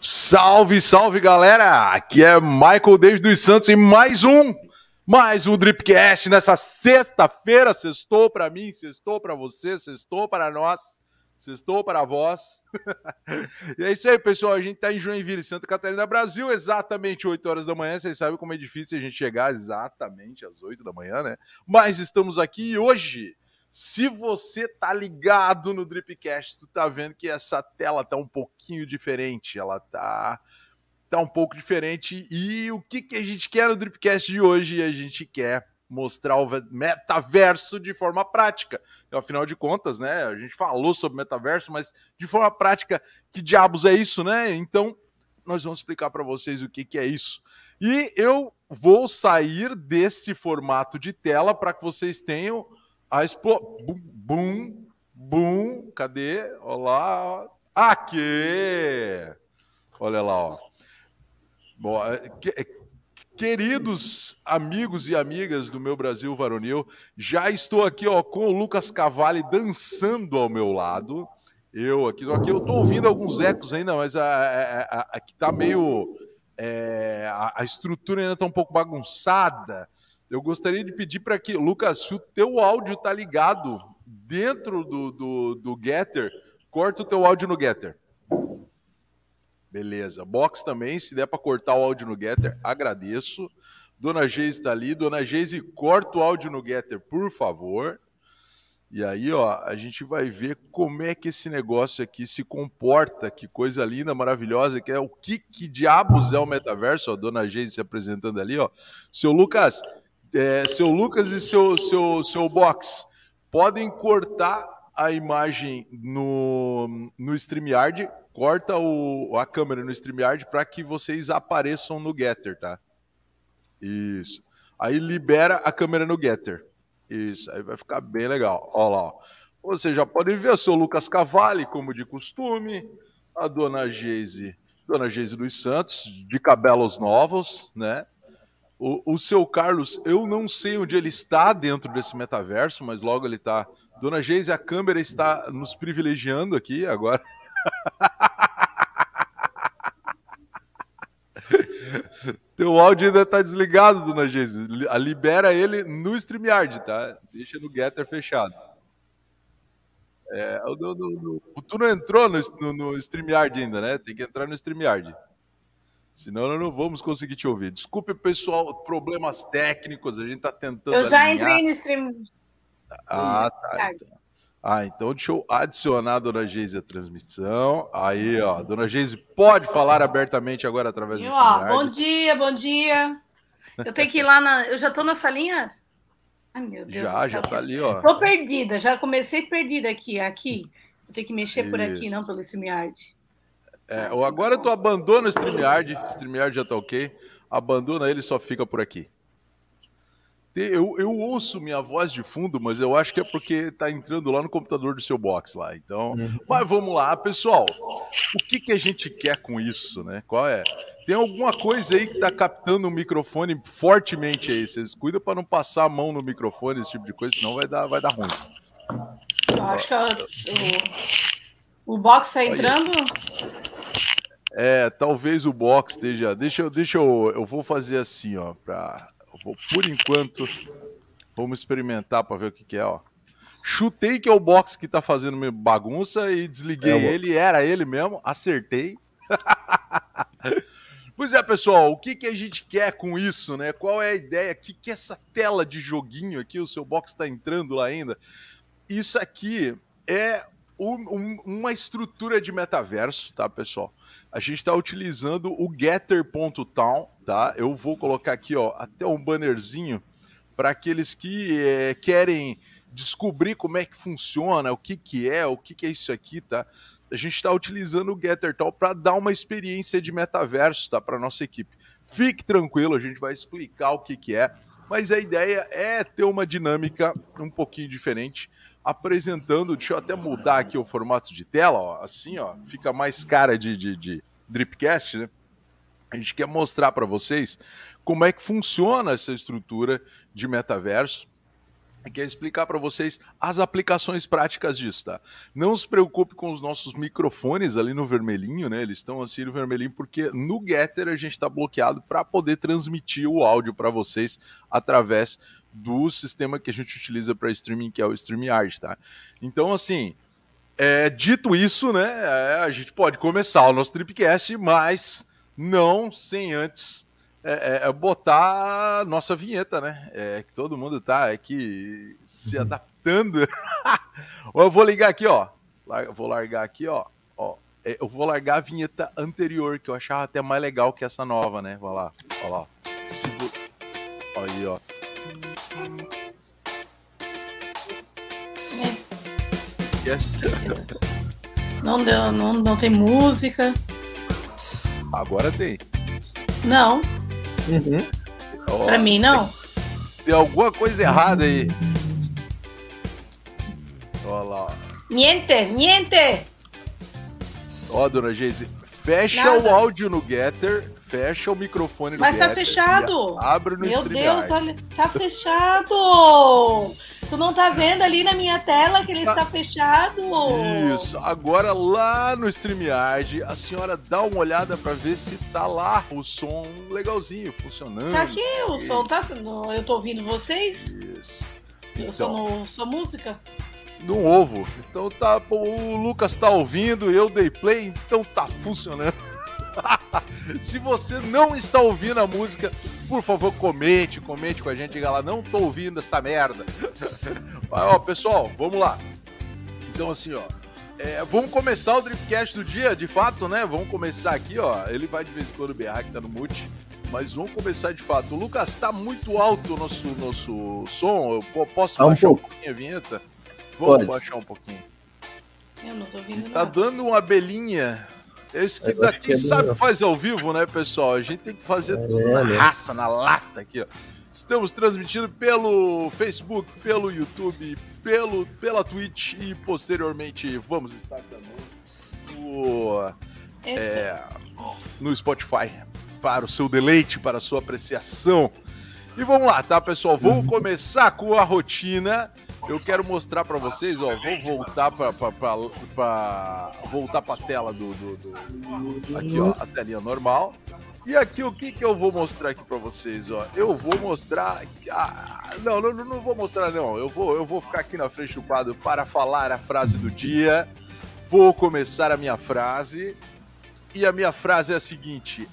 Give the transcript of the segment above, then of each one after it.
Salve, salve galera! Aqui é Michael David dos Santos e mais um, mais um Dripcast nessa sexta-feira. Sextou para mim, sextou para você, sextou para nós, sextou para vós. e é isso aí, pessoal. A gente tá em Joinville, Santa Catarina, Brasil, exatamente 8 horas da manhã. Vocês sabem como é difícil a gente chegar exatamente às 8 da manhã, né? Mas estamos aqui hoje se você tá ligado no Dripcast, tu tá vendo que essa tela tá um pouquinho diferente, ela tá tá um pouco diferente. E o que que a gente quer no Dripcast de hoje? A gente quer mostrar o metaverso de forma prática. Afinal de contas, né, a gente falou sobre metaverso, mas de forma prática, que diabos é isso, né? Então, nós vamos explicar para vocês o que que é isso. E eu vou sair desse formato de tela para que vocês tenham a explosão. Bum, bum. Cadê? Olá. Aqui! Olha lá, ó. Bom, é, é, queridos amigos e amigas do meu Brasil varonil, já estou aqui ó, com o Lucas Cavalli dançando ao meu lado. Eu aqui, aqui eu estou ouvindo alguns ecos ainda, mas a, a, aqui está meio. É, a, a estrutura ainda está um pouco bagunçada eu gostaria de pedir para que, Lucas, se o teu áudio tá ligado dentro do, do, do Getter, corta o teu áudio no Getter. Beleza. Box também, se der para cortar o áudio no Getter, agradeço. Dona Geise está ali. Dona Geise, corta o áudio no Getter, por favor. E aí, ó, a gente vai ver como é que esse negócio aqui se comporta. Que coisa linda, maravilhosa, que é o que, que diabos é o metaverso. Ó, a Dona Geise se apresentando ali, ó. Seu Lucas, é, seu Lucas e seu, seu, seu box podem cortar a imagem no, no StreamYard, corta o, a câmera no StreamYard para que vocês apareçam no Getter, tá? Isso. Aí libera a câmera no Getter. Isso, aí vai ficar bem legal. Olha lá. Ó. Você já pode ver o seu Lucas Cavalli, como de costume, a dona Geise, dona Geise dos Santos, de cabelos novos, né? O, o seu Carlos, eu não sei onde ele está dentro desse metaverso, mas logo ele está. Dona Geise, a câmera está nos privilegiando aqui agora. Teu áudio ainda está desligado, dona Geise. Libera ele no StreamYard, tá? Deixa no Getter fechado. É, no, tu não entrou no, no, no StreamYard ainda, né? Tem que entrar no StreamYard. Senão nós não vamos conseguir te ouvir. Desculpe, pessoal, problemas técnicos, a gente está tentando. Eu já alinhar. entrei no stream. Ah, tá. Então. Ah, então deixa eu adicionar a Dona Geise a transmissão. Aí, ó, Dona Geise pode falar abertamente agora através do ó, Bom dia, bom dia. Eu tenho que ir lá na. Eu já estou na salinha? Ai, meu Deus. Já, já está ali, ó. Estou perdida, já comecei perdida aqui. Aqui. Vou ter que mexer Isso. por aqui, não pelo StreamYard. É, ou agora tu abandona o StreamYard, StreamYard já tá ok, abandona ele e só fica por aqui. Eu, eu ouço minha voz de fundo, mas eu acho que é porque tá entrando lá no computador do seu box lá. Então, uhum. mas vamos lá, pessoal. O que, que a gente quer com isso, né? Qual é? Tem alguma coisa aí que tá captando o microfone fortemente aí. Vocês cuidam para não passar a mão no microfone, esse tipo de coisa, senão vai dar, vai dar ruim. Eu acho que eu, o box está entrando? É, talvez o box esteja. Deixa eu, deixa eu, eu vou fazer assim, ó, para por enquanto vamos experimentar para ver o que, que é, ó. Chutei que é o box que tá fazendo bagunça e desliguei é, ele, era ele mesmo, acertei. pois é, pessoal, o que, que a gente quer com isso, né? Qual é a ideia? O que, que é essa tela de joguinho aqui? O seu box está entrando lá ainda. Isso aqui é um, uma estrutura de metaverso, tá, pessoal? A gente está utilizando o Getter.town, tá? Eu vou colocar aqui, ó, até um bannerzinho para aqueles que é, querem descobrir como é que funciona, o que, que é, o que, que é isso aqui, tá? A gente está utilizando o GetterTown para dar uma experiência de metaverso, tá, para nossa equipe. Fique tranquilo, a gente vai explicar o que, que é, mas a ideia é ter uma dinâmica um pouquinho diferente apresentando. Deixa eu até mudar aqui o formato de tela, ó, assim, ó, fica mais cara de, de, de Dripcast, né? A gente quer mostrar para vocês como é que funciona essa estrutura de metaverso quer explicar para vocês as aplicações práticas disso, tá? Não se preocupe com os nossos microfones ali no vermelhinho, né? Eles estão assim no vermelhinho porque no Getter a gente está bloqueado para poder transmitir o áudio para vocês através do sistema que a gente utiliza para streaming, que é o StreamYard, tá? Então, assim, é, dito isso, né, é, a gente pode começar o nosso Tripcast, mas não sem antes é, é, é botar a nossa vinheta, né? É que todo mundo tá aqui se uhum. adaptando. eu vou ligar aqui, ó. Vou largar aqui, ó. ó. É, eu vou largar a vinheta anterior, que eu achava até mais legal que essa nova, né? Vai lá, olha lá. Aí, ó. Yes. Não, deu, não, não tem música. Agora tem. Não. Uhum. Oh, pra mim, não. Tem, alguma coisa errada aí. Olha lá. Niente, niente. Ó, dona Geise, fecha Nada. o áudio no Getter, fecha o microfone no Mas tá Getter. Mas tá fechado. Abre no Meu Deus, olha, tá fechado. Tu não tá vendo ali na minha tela que ele está fechado? Isso. Agora lá no StreamYard, a senhora dá uma olhada para ver se tá lá o som legalzinho, funcionando. Tá aqui, o som tá. Eu tô ouvindo vocês? Isso. Eu então, sou no sua música? No ovo. Então tá. O Lucas tá ouvindo, eu dei play, então tá funcionando. Se você não está ouvindo a música, por favor, comente, comente com a gente, diga lá, não tô ouvindo esta merda. Mas, ó, pessoal, vamos lá. Então, assim, ó, é, vamos começar o Driftcast do dia, de fato, né? Vamos começar aqui, ó. Ele vai de vez em quando berrar que tá no mute. Mas vamos começar de fato. O Lucas, tá muito alto o nosso, nosso som. Eu posso tá baixar um, um pouquinho a vinheta? Vamos Pode. baixar um pouquinho. Eu não tô ouvindo tá nada. Tá dando uma abelhinha esse que daqui é sabe fazer ao vivo, né, pessoal? A gente tem que fazer é, tudo na né? raça, na lata aqui, ó. Estamos transmitindo pelo Facebook, pelo YouTube, pelo, pela Twitch e posteriormente vamos estar também no, é, no Spotify para o seu deleite, para a sua apreciação. E vamos lá, tá, pessoal? Vamos começar com a rotina eu quero mostrar para vocês, ó, vou voltar para voltar para tela do, do, do, aqui, ó, a telinha normal. E aqui o que que eu vou mostrar aqui para vocês, ó? Eu vou mostrar, ah, não, não, não vou mostrar não. Eu vou eu vou ficar aqui na frente do quadro para falar a frase do dia. Vou começar a minha frase. E a minha frase é a seguinte: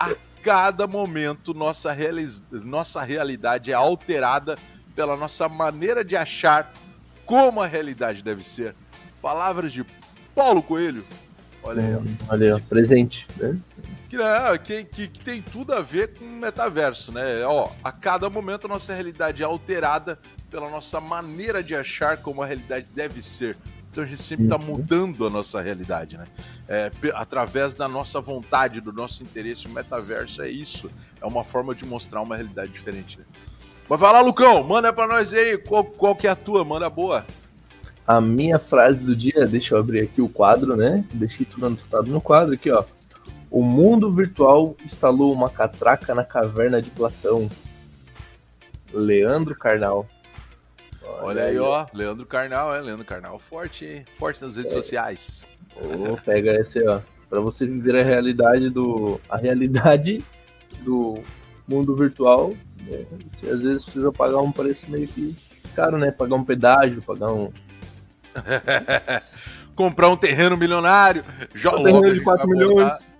a cada momento nossa, realiz... nossa realidade é alterada pela nossa maneira de achar como a realidade deve ser. Palavras de Paulo Coelho. Olha aí, ó. Hum, olha aí, presente. Né? Que, né, que, que, que, tem tudo a ver com o metaverso, né? Ó, a cada momento a nossa realidade é alterada pela nossa maneira de achar como a realidade deve ser. Então a gente sempre está uhum. mudando a nossa realidade, né? É, através da nossa vontade, do nosso interesse. O metaverso é isso. É uma forma de mostrar uma realidade diferente. Né? Mas vai lá, Lucão, manda pra nós aí qual, qual que é a tua, manda boa. A minha frase do dia, deixa eu abrir aqui o quadro, né? Deixei tudo anotado no quadro aqui, ó. O mundo virtual instalou uma catraca na caverna de Platão. Leandro Carnal. Olha, Olha aí, ó. Leandro Carnal, é. Leandro Carnal forte, hein? Forte nas redes é. sociais. Oh, pega esse, ó. Pra você viver a realidade do. A realidade do mundo virtual, né? Você às vezes precisa pagar um preço meio que caro, né? Pagar um pedágio, pagar um. Comprar um terreno milionário. Já um terreno de 4 milhões. Um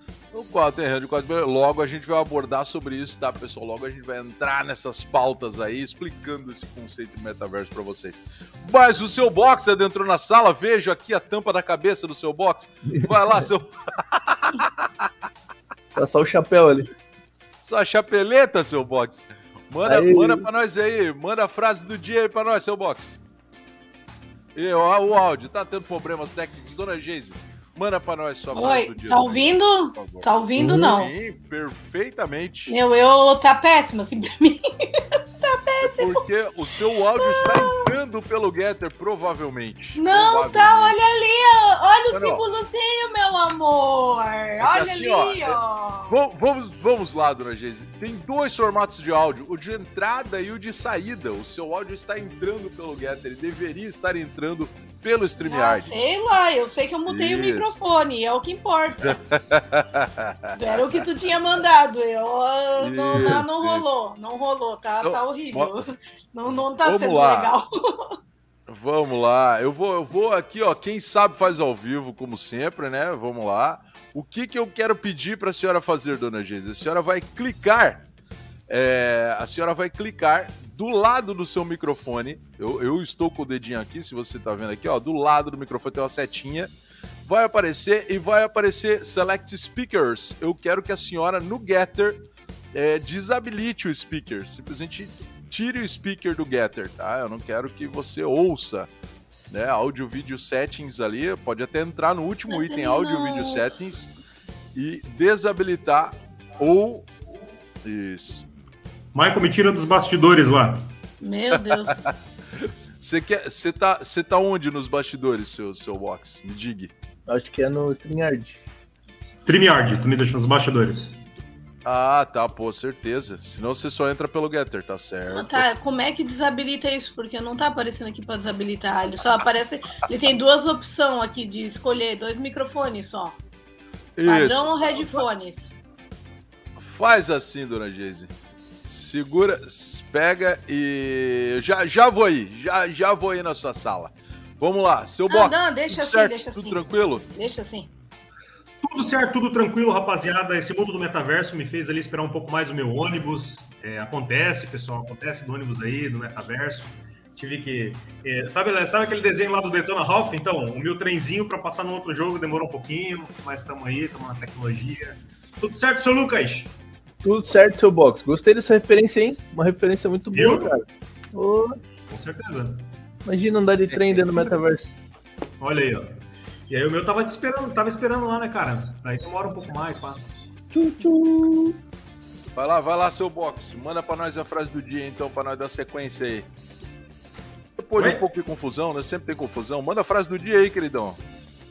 terreno de 4 milhões. Logo a gente vai abordar sobre isso, tá, pessoal? Logo a gente vai entrar nessas pautas aí, explicando esse conceito de metaverso para vocês. Mas o seu box entrou na sala, vejo aqui a tampa da cabeça do seu box. Vai lá, seu. tá só o chapéu ali. Só a chapeleta, seu box. Manda, manda pra nós aí, manda a frase do dia aí pra nós, seu box. E ó, o áudio, tá tendo problemas técnicos, dona Geise. Manda pra nós sua frase do dia. Tá ouvindo? Tá ouvindo, não? Sim, perfeitamente. Meu, eu tá péssimo assim pra mim. tá péssimo. Porque o seu áudio está entrando entrando pelo Getter, provavelmente. Não tá, olha ali. Olha o símbolozinho, meu amor. É olha assim, ali, ó. ó. É, vamos, vamos lá, dona Geise. Tem dois formatos de áudio, o de entrada e o de saída. O seu áudio está entrando pelo Getter, ele deveria estar entrando pelo StreamYard. Ah, sei lá, eu sei que eu mutei Isso. o microfone, é o que importa. Era o que tu tinha mandado. Eu, não, não, não rolou, não rolou, tá, então, tá horrível. Não, não tá sendo lá. legal. Vamos lá, eu vou, eu vou aqui, ó. Quem sabe faz ao vivo, como sempre, né? Vamos lá. O que, que eu quero pedir para a senhora fazer, dona Geise? A senhora vai clicar, é, a senhora vai clicar do lado do seu microfone. Eu, eu estou com o dedinho aqui, se você está vendo aqui, ó. Do lado do microfone tem uma setinha. Vai aparecer e vai aparecer Select Speakers. Eu quero que a senhora no Getter é, desabilite o speaker. Simplesmente tire o speaker do Getter, tá? Eu não quero que você ouça, né? Áudio Video Settings ali, pode até entrar no último Mas item Áudio Video Settings e desabilitar ou isso. Michael, me tira dos bastidores lá. Meu Deus. Você quer, você tá, você tá onde nos bastidores, seu seu box? Me diga. Acho que é no StreamYard. StreamYard, tu me deixa nos bastidores. Ah, tá, pô, certeza. Senão você só entra pelo Getter, tá certo. Ah, tá, como é que desabilita isso? Porque não tá aparecendo aqui pra desabilitar. Ele só aparece. Ele tem duas opções aqui de escolher, dois microfones só. Isso. Padrão ou headphones? Faz assim, dona Geise. Segura, pega e. Já, já vou aí, já, já vou aí na sua sala. Vamos lá, seu ah, box. Não, deixa assim, certo? deixa tudo assim. Tudo tranquilo? Deixa assim. Tudo certo, tudo tranquilo, rapaziada. Esse mundo do metaverso me fez ali esperar um pouco mais o meu ônibus. É, acontece, pessoal, acontece do ônibus aí, do metaverso. Tive que. É, sabe, sabe aquele desenho lá do Detona Ralph? Então, o meu trenzinho para passar no outro jogo demorou um pouquinho, mas estamos aí, estamos na tecnologia. Tudo certo, seu Lucas? Tudo certo, seu box. Gostei dessa referência, hein? Uma referência muito boa, Eu? cara. Oh. Com certeza. Imagina andar de trem dentro do metaverso. Olha aí, ó. E aí o meu tava esperando, tava esperando lá, né, cara? Aí demora um pouco mais, passa. Tchu, tchu. Vai lá, vai lá, seu box. Manda pra nós a frase do dia, então, pra nós dar sequência aí. Depois de um pouco de confusão, né? Sempre tem confusão. Manda a frase do dia aí, queridão.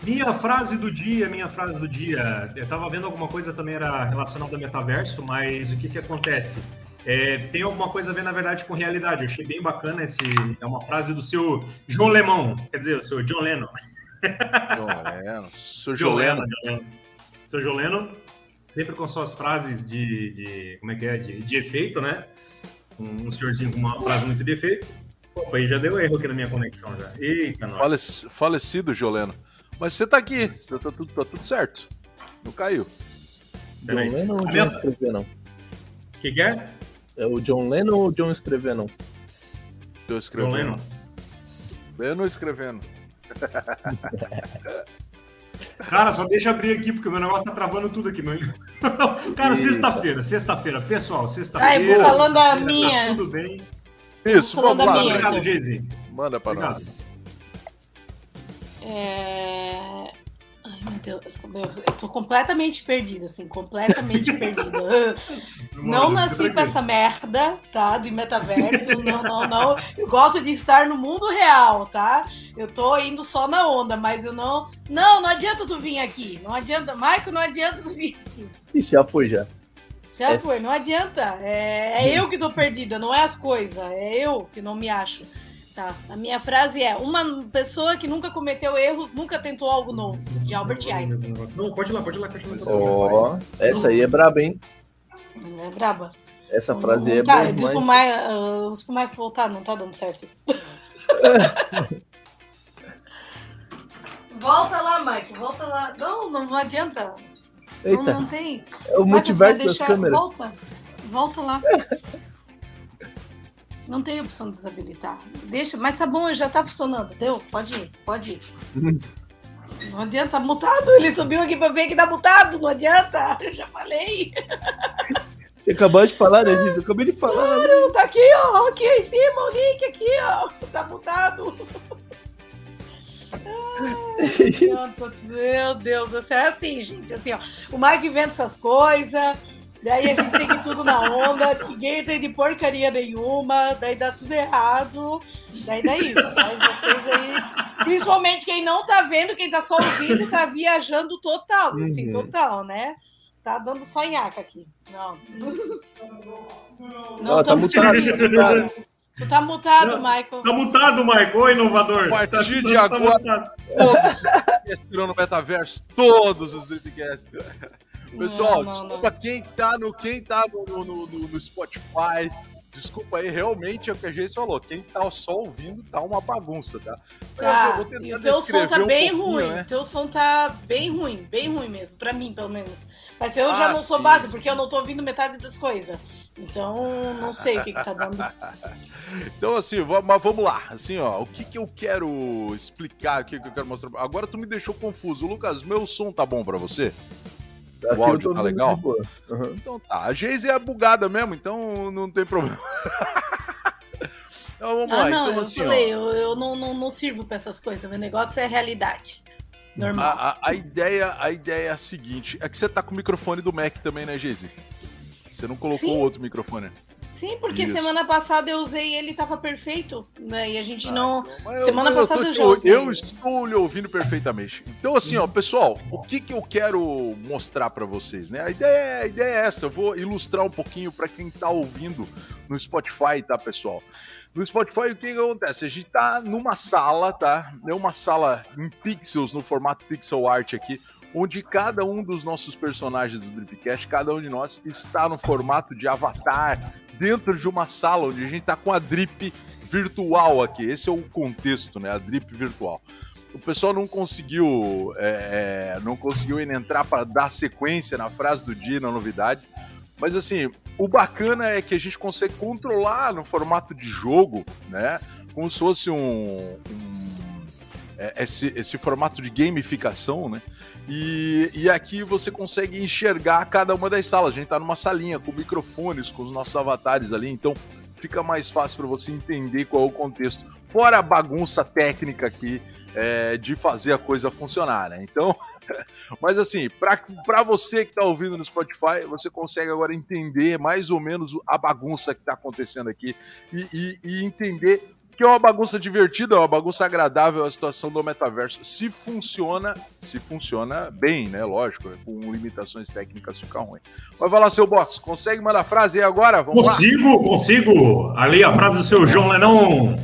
Minha frase do dia, minha frase do dia. Eu tava vendo alguma coisa também era relacionada ao metaverso, mas o que que acontece? É, tem alguma coisa a ver, na verdade, com realidade. Eu achei bem bacana esse. É uma frase do seu João Lemão, quer dizer, o seu John Lennon. Joleno. Sou Joleno. Joleno. Sou Joleno, sempre com suas frases de, de como é que é, de, de efeito, né? Um, um senhorzinho com uma frase muito de efeito. Opa, aí já deu erro aqui na minha conexão já. Eita, nós. Falecido, Joleno. Mas você tá aqui, tá, tá, tudo, tá tudo certo. Não caiu. John Lennon ou John escrever não? que, que é? É o John Lennon ou John escrever não? John escrevendo. John Lennon. Lennon escrevendo. Cara, só deixa abrir aqui, porque o meu negócio tá travando tudo aqui. Meu... Cara, sexta-feira, sexta-feira, pessoal, sexta-feira. Ai, falando a tá minha. tudo bem. Isso, vamos lá. Obrigado, Geise. Manda para nós. É... Meu Deus, eu tô completamente perdida, assim, completamente perdida. Não nasci com essa merda, tá? De metaverso, não, não, não. Eu gosto de estar no mundo real, tá? Eu tô indo só na onda, mas eu não. Não, não adianta tu vir aqui. Não adianta, Maico, não adianta tu vir aqui. Já foi, já. Já é. foi, não adianta. É, é eu que tô perdida, não é as coisas. É eu que não me acho. Tá. A minha frase é: uma pessoa que nunca cometeu erros nunca tentou algo novo, de Albert Einstein. Não, pode ir lá, pode ir lá, que Ó, oh, essa aí é braba, hein? É braba. Essa frase aí é tá, boa. Tá, mais... uh, o Mike voltar, não tá dando certo isso. volta lá, Mike, volta lá. Não, não adianta. Eita. Não, não tem. É o multiverso das câmeras. Volta, volta lá. Não tem opção de desabilitar. Deixa, mas tá bom, já tá funcionando. Deu? Pode ir, pode ir. Não adianta, tá mutado. Ele subiu aqui pra ver que tá mutado. Não adianta. Eu já falei. Você acabou de falar, né? Eu acabei de falar. Claro, tá aqui, ó. Aqui em cima, o link aqui, ó. Tá mutado. Ai, meu Deus, é assim, gente. Assim, ó. O Mike inventa essas coisas Daí a gente tem que ir tudo na onda, ninguém entende porcaria nenhuma, daí dá tudo errado. Daí dá isso. Daí vocês aí. Principalmente quem não tá vendo, quem tá só ouvindo, tá viajando total, assim, Uhum. total, né? Tá dando sonhaca aqui. Não. Não, Ó, tá mutado, tá. Tu tá mutado, Não. Michael. Tá mutado, Michael, ô inovador. A partir Tá- de tá agora- mutado. Todos os no metaverso, todos os Dripcasts. Pessoal, Não, não, desculpa quem tá no quem tá no, no, no- no Spotify. Desculpa aí, realmente é o que a gente falou. Quem tá só ouvindo tá uma bagunça, tá? Mas Tá, eu vou tentar e o teu som tá um bem ruim. né? O teu som tá bem ruim, bem ruim mesmo. Pra mim, pelo menos. Mas eu já Ah, não sou sim. base, porque eu não tô ouvindo metade das coisas. Então, não sei o que, que tá dando. Então, assim, mas vamos lá. Assim, ó, o que que eu quero explicar, o que que eu quero mostrar. Agora tu me deixou confuso. Lucas, meu som tá bom pra você? Aqui eu áudio tá legal? Aham. Então tá. A Geise é bugada mesmo, então não tem problema. então vamos Ah, lá. não, então, eu assim, falei, ó. eu, eu não, não, não sirvo pra essas coisas. Meu negócio é realidade. Normal. A, a- a ideia, a ideia é a seguinte: é que você tá com o microfone do Mac também, né, Geise? Você não colocou Sim. o outro microfone. Sim, porque Isso. semana passada eu usei e ele tava perfeito, né? E a gente Ah, não. então, semana mas passada tô- eu já eu, eu estou lhe ouvindo perfeitamente. Então, assim, ó, pessoal, o que, que eu quero mostrar pra vocês, né? A ideia, a ideia é essa. Eu vou ilustrar um pouquinho pra quem tá ouvindo no Spotify, tá, pessoal? No Spotify, o que, que acontece? A gente tá numa sala, tá? É uma sala em pixels, no formato pixel art aqui, onde cada um dos nossos personagens do Dripcast, cada um de nós, está no formato de avatar dentro de uma sala onde a gente tá com a drip virtual aqui. Esse é o contexto, né? A drip virtual. O pessoal não conseguiu, é, é, não conseguiu entrar para dar sequência na frase do dia, na novidade. Mas assim, o bacana é que a gente consegue controlar no formato de jogo, né? Como se fosse um, um- é, esse, esse formato de gamificação, né? E, e aqui você consegue enxergar cada uma das salas. A gente tá numa salinha com microfones, com os nossos avatares ali, então fica mais fácil para você entender qual é o contexto. Fora a bagunça técnica aqui é, de fazer a coisa funcionar, né? Então, mas assim, para você que tá ouvindo no Spotify, você consegue agora entender mais ou menos a bagunça que tá acontecendo aqui e, e- e entender que é uma bagunça divertida, é uma bagunça agradável a situação do metaverso. Se funciona, se funciona bem, né? Lógico, né? com limitações técnicas fica ruim. Mas vai lá, seu box, consegue mandar frase aí agora? Vamos lá. Consigo, consigo. Ali a frase do seu João Lennon.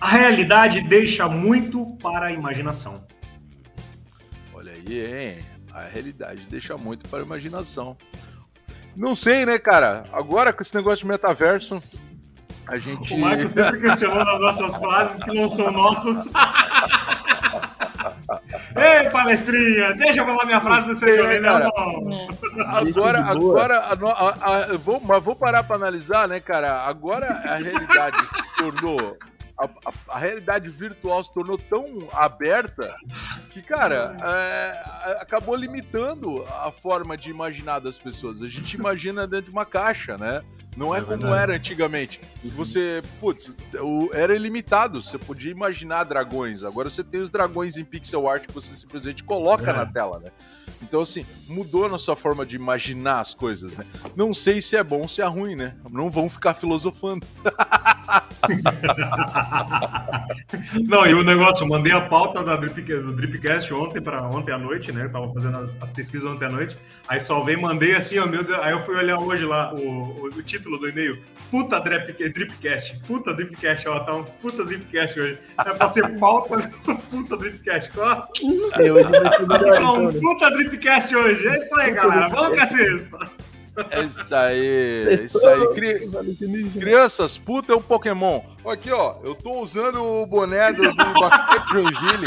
A realidade deixa muito para a imaginação. Olha aí, hein? A realidade deixa muito para a imaginação. Não sei, né, cara? Agora com esse negócio de metaverso, a gente. O Michael sempre questionou nas nossas frases que não são nossas. Ei, palestrinha, deixa eu falar minha frase do seu né. É. Agora, de boa. agora, a a- a- vou, mas vou parar para analisar, né, cara? Agora a realidade se tornou. A, a- a realidade virtual se tornou tão aberta que, cara, é, a- acabou limitando a forma de imaginar das pessoas. A gente imagina dentro de uma caixa, né? Não é, É como verdade. era antigamente. Você, putz, o- era ilimitado. Você podia imaginar dragões. Agora você tem os dragões em pixel art que você simplesmente coloca É. na tela, né? Então, assim, mudou a nossa forma de imaginar as coisas, né? Não sei se é bom ou se é ruim, né? Não vão ficar filosofando. Não, e o negócio, eu mandei a pauta da Drip, do Dripcast ontem para ontem à noite, né? Eu tava fazendo as, as pesquisas ontem à noite. Aí salvei, mandei assim, ó, meu Deus. Aí eu fui olhar hoje lá o, o, o título do e-mail. Puta Drip, Dripcast. Puta Dripcast, ó, tá um puta Dripcast hoje. É pra ser pauta puta Dripcast. Ó, É, hoje vai ser melhor, tá então, um né? puta Dripcast hoje. É isso aí, galera. Vamos que sexta. É isso aí, é isso aí. Cri- Crianças, puta é um Pokémon. Aqui, ó, eu tô usando o boné do, do basquete Joinville.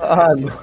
Ah, não.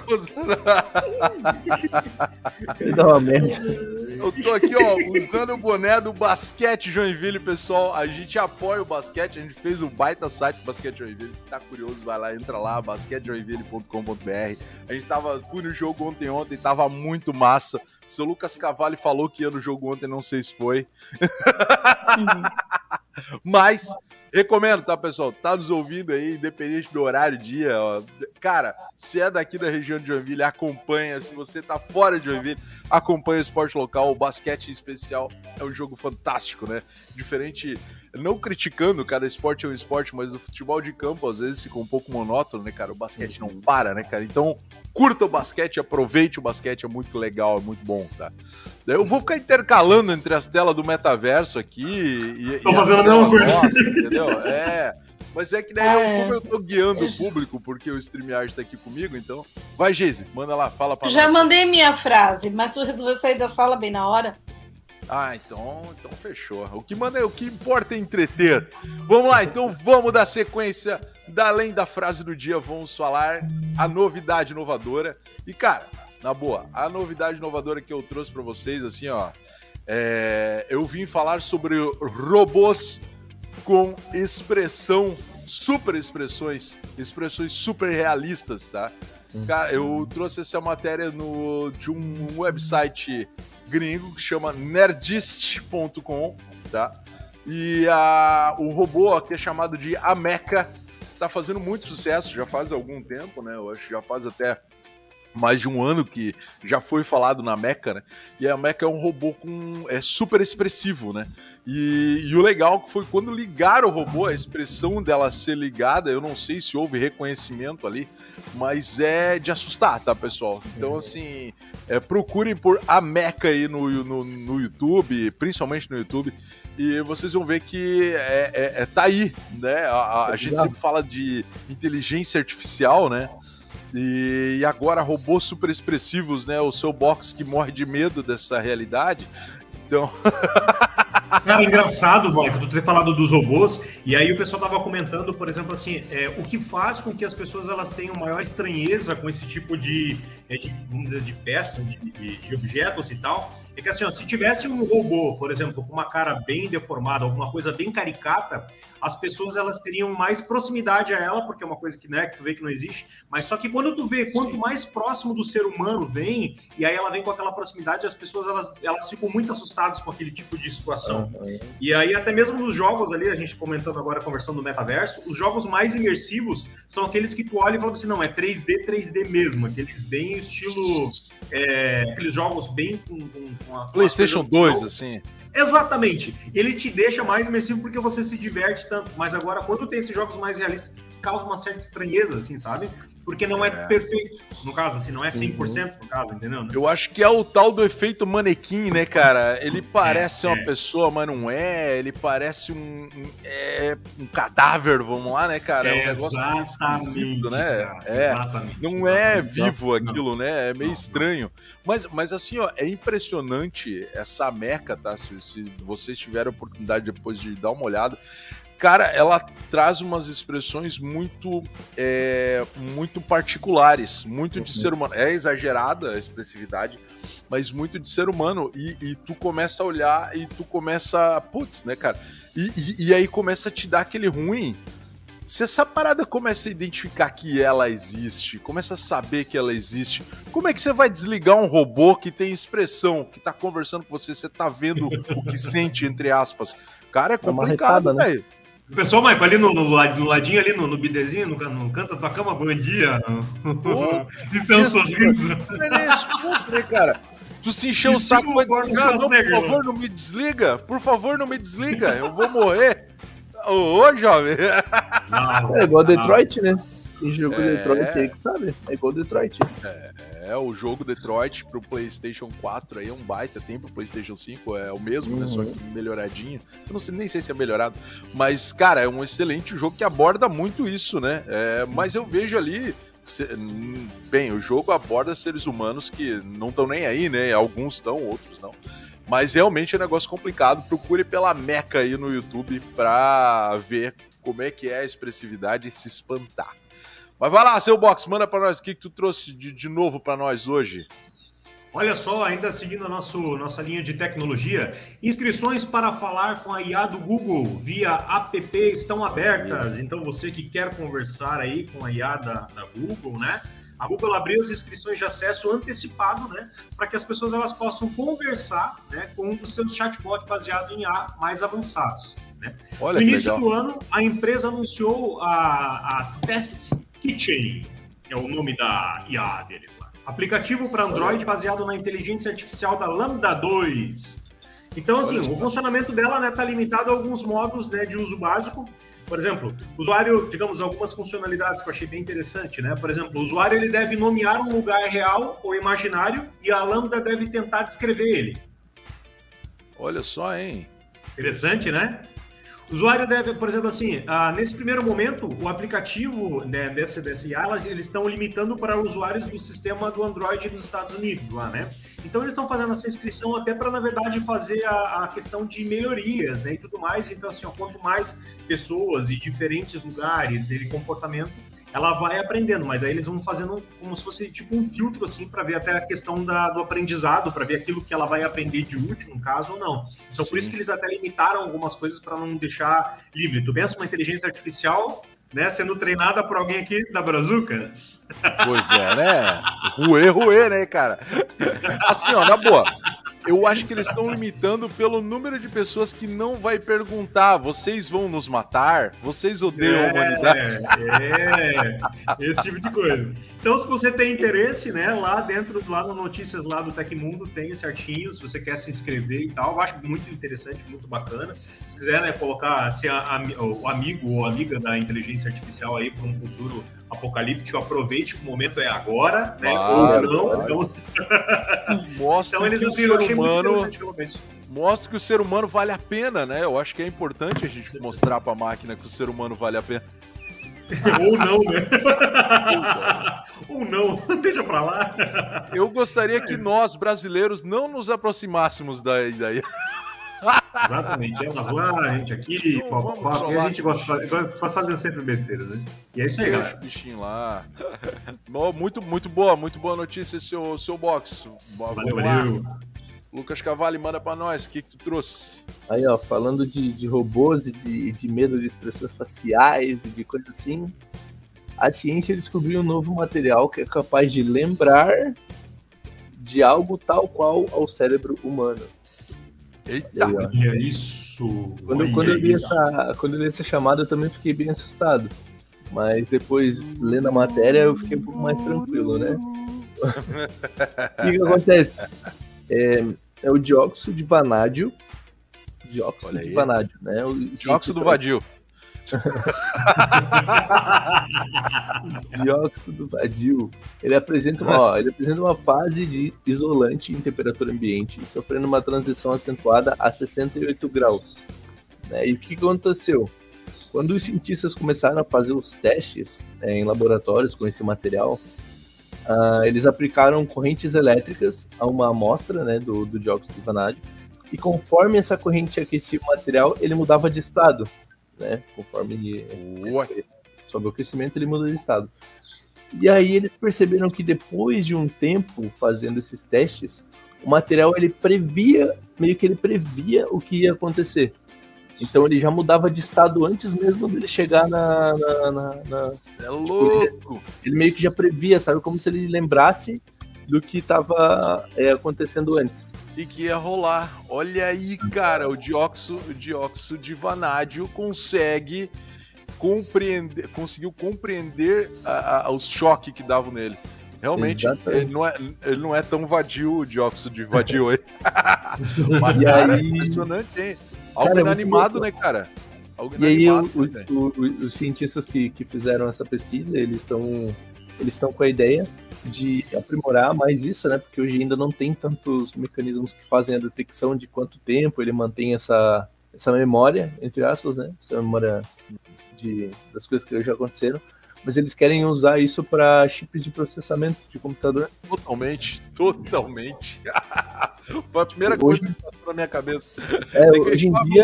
Eu tô aqui, ó, usando o boné do Basquete Joinville, pessoal. A gente apoia o basquete, a gente fez o baita site do Basquete Joinville. Se tá curioso, vai lá, entra lá, basquetejoinville.com.br. A gente tava, fui no jogo ontem, ontem, tava muito massa. Seu Lucas Cavalli falou que ia no jogo ontem, não sei se foi. Mas, recomendo, tá, pessoal? Tá nos ouvindo aí, independente do horário, dia, ó. cara, se é daqui da região de Joinville, acompanha. Se você tá fora de Joinville, acompanha o esporte local. O basquete em especial é um jogo fantástico, né? Diferente, não criticando, cara, esporte é um esporte, mas o futebol de campo às vezes fica um pouco monótono, né, cara? O basquete não para, né, cara? Então, curta o basquete, aproveite o basquete, é muito legal, é muito bom, tá? Eu vou ficar intercalando entre as telas do metaverso aqui e. Tô e fazendo a mesma coisa. Nossa, entendeu? É. Mas é que daí, é, eu, como eu tô guiando o público, porque o StreamYard tá aqui comigo, então. Vai, Geise, manda lá, fala pra Já nós. mandei minha frase, mas tu resolveu sair da sala bem na hora. Ah, então, então fechou. O que manda, o que importa é entreter. Vamos lá, então vamos dar sequência. Da além da frase do dia, vamos falar a novidade inovadora. E cara, na boa, a novidade inovadora que eu trouxe para vocês, assim, ó, é, eu vim falar sobre robôs com expressão, super expressões, expressões super realistas, tá? Cara, eu trouxe essa matéria no, de um website gringo que chama nerdist.com, tá? E a, o robô que é chamado de Ameca tá fazendo muito sucesso, já faz algum tempo, né? Eu acho que já faz até mais de um ano que já foi falado na Mecha, né? E a Mecha é um robô com é super expressivo, né? E, e o legal que foi quando ligaram o robô, a expressão dela ser ligada, eu não sei se houve reconhecimento ali, mas é de assustar, tá, pessoal? Então, uhum. assim, é, procurem por a Mecha aí no, no, no YouTube, principalmente no YouTube, e vocês vão ver que é, é, é tá aí, né? A, a, a gente sempre fala de inteligência artificial, né? E, agora robôs super expressivos, né? O seu box que morre de medo dessa realidade. Então. Cara, engraçado, Michael, tu ter falado dos robôs, e aí o pessoal tava comentando, por exemplo, assim, é, o que faz com que as pessoas elas tenham maior estranheza com esse tipo de, é, de, de, de peça, de, de, de objetos e tal, é que assim, ó, se tivesse um robô, por exemplo, com uma cara bem deformada, alguma coisa bem caricata, as pessoas elas teriam mais proximidade a ela, porque é uma coisa que, né, que tu vê que não existe. Mas só que quando tu vê quanto mais próximo do ser humano vem, e aí ela vem com aquela proximidade, as pessoas elas, elas ficam muito assustadas com aquele tipo de situação. E aí até mesmo nos jogos ali, a gente comentando agora, conversando do metaverso, os jogos mais imersivos são aqueles que tu olha e fala assim, não, é 3D, 3D mesmo, aqueles bem estilo, é, aqueles jogos bem com, com PlayStation 2, assim. Exatamente. Ele te deixa mais imersivo porque você se diverte tanto. Mas agora, quando tem esses jogos mais realistas, causa uma certa estranheza, assim, sabe? Porque não é, é, perfeito, no caso, assim, não é 100% uhum. no caso, entendeu? Eu acho que é o tal do efeito manequim, né, cara? Ele parece é, uma é. pessoa, mas não é, ele parece um, um, é, um cadáver, vamos lá, né, cara? É um negócio meio esquisito, né? Cara, é, exatamente, não é vivo aquilo, não, né? É meio não, estranho. Mas, mas assim, ó, é impressionante essa meca, tá? Se, se vocês tiverem a oportunidade depois de dar uma olhada, cara, ela traz umas expressões muito, é, muito particulares, muito de ser humano. É exagerada a expressividade, mas muito de ser humano. E, e tu começa a olhar e tu começa, putz, né, cara? E, e, e, aí começa a te dar aquele ruim. Se essa parada começa a identificar que ela existe, começa a saber que ela existe, como é que você vai desligar um robô que tem expressão, que tá conversando com você, você tá vendo o que sente, entre aspas? Cara, é complicado, né? O pessoal, Michael, ali no, no, no, ladinho, ali no, no bidezinho, no, no canto da tua cama, bom dia. Oh, Isso é um sorriso. É né, cara? Tu se encheu o saco vai desligar, não, por favor, não me desliga. Por favor, não me desliga. Eu vou morrer. Ô, ô jovem. Não, é igual Detroit, né? Tem jogo é... Detroit aí que sabe. É igual Detroit. É, é, o jogo Detroit pro PlayStation 4 aí é um baita. Tem pro PlayStation 5, é o mesmo, uhum. né? Só uhum. que melhoradinho. Eu não sei nem sei se é melhorado. Mas, cara, é um excelente jogo que aborda muito isso, né? É, mas eu vejo ali. Bem, o jogo aborda seres humanos que não estão nem aí, né? Alguns estão, outros não. Mas realmente é um negócio complicado. Procure pela Meca aí no YouTube pra ver como é que é a expressividade e se espantar. Mas vai lá, seu box, manda para nós o que, que tu trouxe de, de novo para nós hoje. Olha só, ainda seguindo a nosso, nossa linha de tecnologia, inscrições para falar com a IA do Google via app estão abertas. Então, você que quer conversar aí com a IA da, da Google, né? A Google abriu as inscrições de acesso antecipado, né, para que as pessoas elas possam conversar, né, com um dos seus chatbots baseado em IA mais avançados. Né? Olha no início legal. do ano, a empresa anunciou a, a Test Kitchen, é o nome da IA deles lá. Aplicativo para Android baseado na inteligência artificial da Lambda 2. Então, assim, o funcionamento dela está né, tá limitado a alguns modos né, de uso básico. Por exemplo, usuário, digamos, algumas funcionalidades que eu achei bem interessante, né? Por exemplo, o usuário ele deve nomear um lugar real ou imaginário e a Lambda deve tentar descrever ele. Olha só, hein? Interessante, né? O usuário deve, por exemplo, assim, ah, nesse primeiro momento, o aplicativo né, dessa, dessa IA, eles estão limitando para usuários do sistema do Android nos Estados Unidos lá, né? Então eles estão fazendo essa inscrição até para, na verdade, fazer a, a, questão de melhorias, né, e tudo mais. Então, assim, ó, quanto mais pessoas e diferentes lugares e comportamento, ela vai aprendendo, mas aí eles vão fazendo como se fosse tipo um filtro assim para ver até a questão da, do aprendizado, para ver aquilo que ela vai aprender de útil, no caso ou não. Então Sim. por isso que eles até limitaram algumas coisas para não deixar livre. Tu pensa uma inteligência artificial, né, sendo treinada por alguém aqui da Brazucas? Pois é, né? Ruê, ruê, né, cara? Assim, ó, na boa eu acho que eles estão limitando pelo número de pessoas que não vai perguntar: vocês vão nos matar? Vocês odeiam é, a humanidade? É, esse tipo de coisa. Então, se você tem interesse, né, lá dentro, lá no Notícias lá do Tecmundo, tem certinho, se você quer se inscrever e tal, eu acho muito interessante, muito bacana. Se quiser, né, colocar ser a, a, o amigo ou amiga da inteligência artificial aí para um futuro apocalíptico, aproveite que o momento é agora, né? Claro, ou não. Então... Mostra então, eles que o ser humano mostra que o ser humano vale a pena, né? Eu acho que é importante a gente mostrar para a máquina que o ser humano vale a pena. Ou não, né? Ou não, deixa pra lá. Eu gostaria que nós, brasileiros, não nos aproximássemos da ideia. Exatamente, elas lá, a gente aqui, porque a gente gosta de fazer sempre besteiras, né? E é isso aí, galera. bichinho lá. muito, muito boa, muito boa notícia seu, seu box. Valeu, valeu. Lucas Cavalli, manda pra nós, o que, que tu trouxe? Aí, ó, falando de, de robôs e de, de medo de expressões faciais e de coisa assim, a ciência descobriu um novo material que é capaz de lembrar de algo tal qual ao cérebro humano. Eita! Olha isso! Quando, quando, eu li essa, quando eu li essa chamada, eu também fiquei bem assustado. Mas depois, lendo a matéria, eu fiquei um pouco mais tranquilo, né? o que, que acontece? É, é, o dióxido de vanádio. Dióxido de vanádio, né? O dióxido do vadio. Dióxido vadio. Ele apresenta, ó, ele apresenta uma fase de isolante em temperatura ambiente, sofrendo uma transição acentuada a 68 graus. Né? E o que aconteceu? Quando os cientistas começaram a fazer os testes é, em laboratórios com esse material, uh, eles aplicaram correntes elétricas a uma amostra né, do, do dióxido de vanádio, e conforme essa corrente aquecia o material, ele mudava de estado né? Conforme sobe o crescimento, ele muda de estado. E aí eles perceberam que depois de um tempo fazendo esses testes, o material ele previa, meio que ele previa o que ia acontecer. Então ele já mudava de estado antes mesmo dele chegar na. na, na, na... É louco! Ele meio que já previa, sabe? Como se ele lembrasse do que estava é, acontecendo antes. E que ia rolar. Olha aí, cara, o dióxido, o dióxido de vanádio consegue compreender, conseguiu compreender a, a, os choques que davam nele. Realmente, ele não, é, ele não é tão vadio o dióxido de vadio aí. Mas, e cara, aí... impressionante, hein? Algo cara, inanimado, né, cara? Algo e aí, o, o, o, os cientistas que, que fizeram essa pesquisa, eles estão eles estão com a ideia de aprimorar mais isso, né? Porque hoje ainda não tem tantos mecanismos que fazem a detecção de quanto tempo ele mantém essa, essa memória, entre aspas, né? Essa memória de, das coisas que já aconteceram. Mas eles querem usar isso para chips de processamento de computador. Totalmente, totalmente. Foi a primeira hoje, coisa que passou na minha cabeça. É, hoje em dia,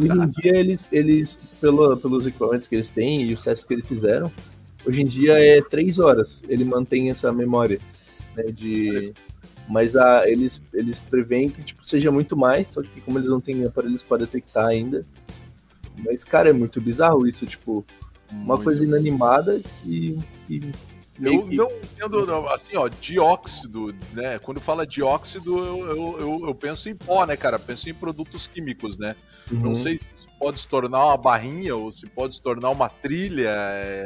hoje em dia eles, eles pelo, pelos equipamentos que eles têm e os testes que eles fizeram, Hoje em dia é três horas. Ele mantém essa memória, né, de mas a, eles, eles preveem que tipo, seja muito mais, só que como eles não têm aparelhos para detectar ainda. Mas, cara, é muito bizarro isso, tipo, uma muito. coisa inanimada e, e Eu não entendo, assim, ó, dióxido, né? Quando fala dióxido, eu, eu, eu, eu penso em pó, né, cara? Penso em produtos químicos, né? Uhum. Não sei se isso pode se tornar uma barrinha ou se pode se tornar uma trilha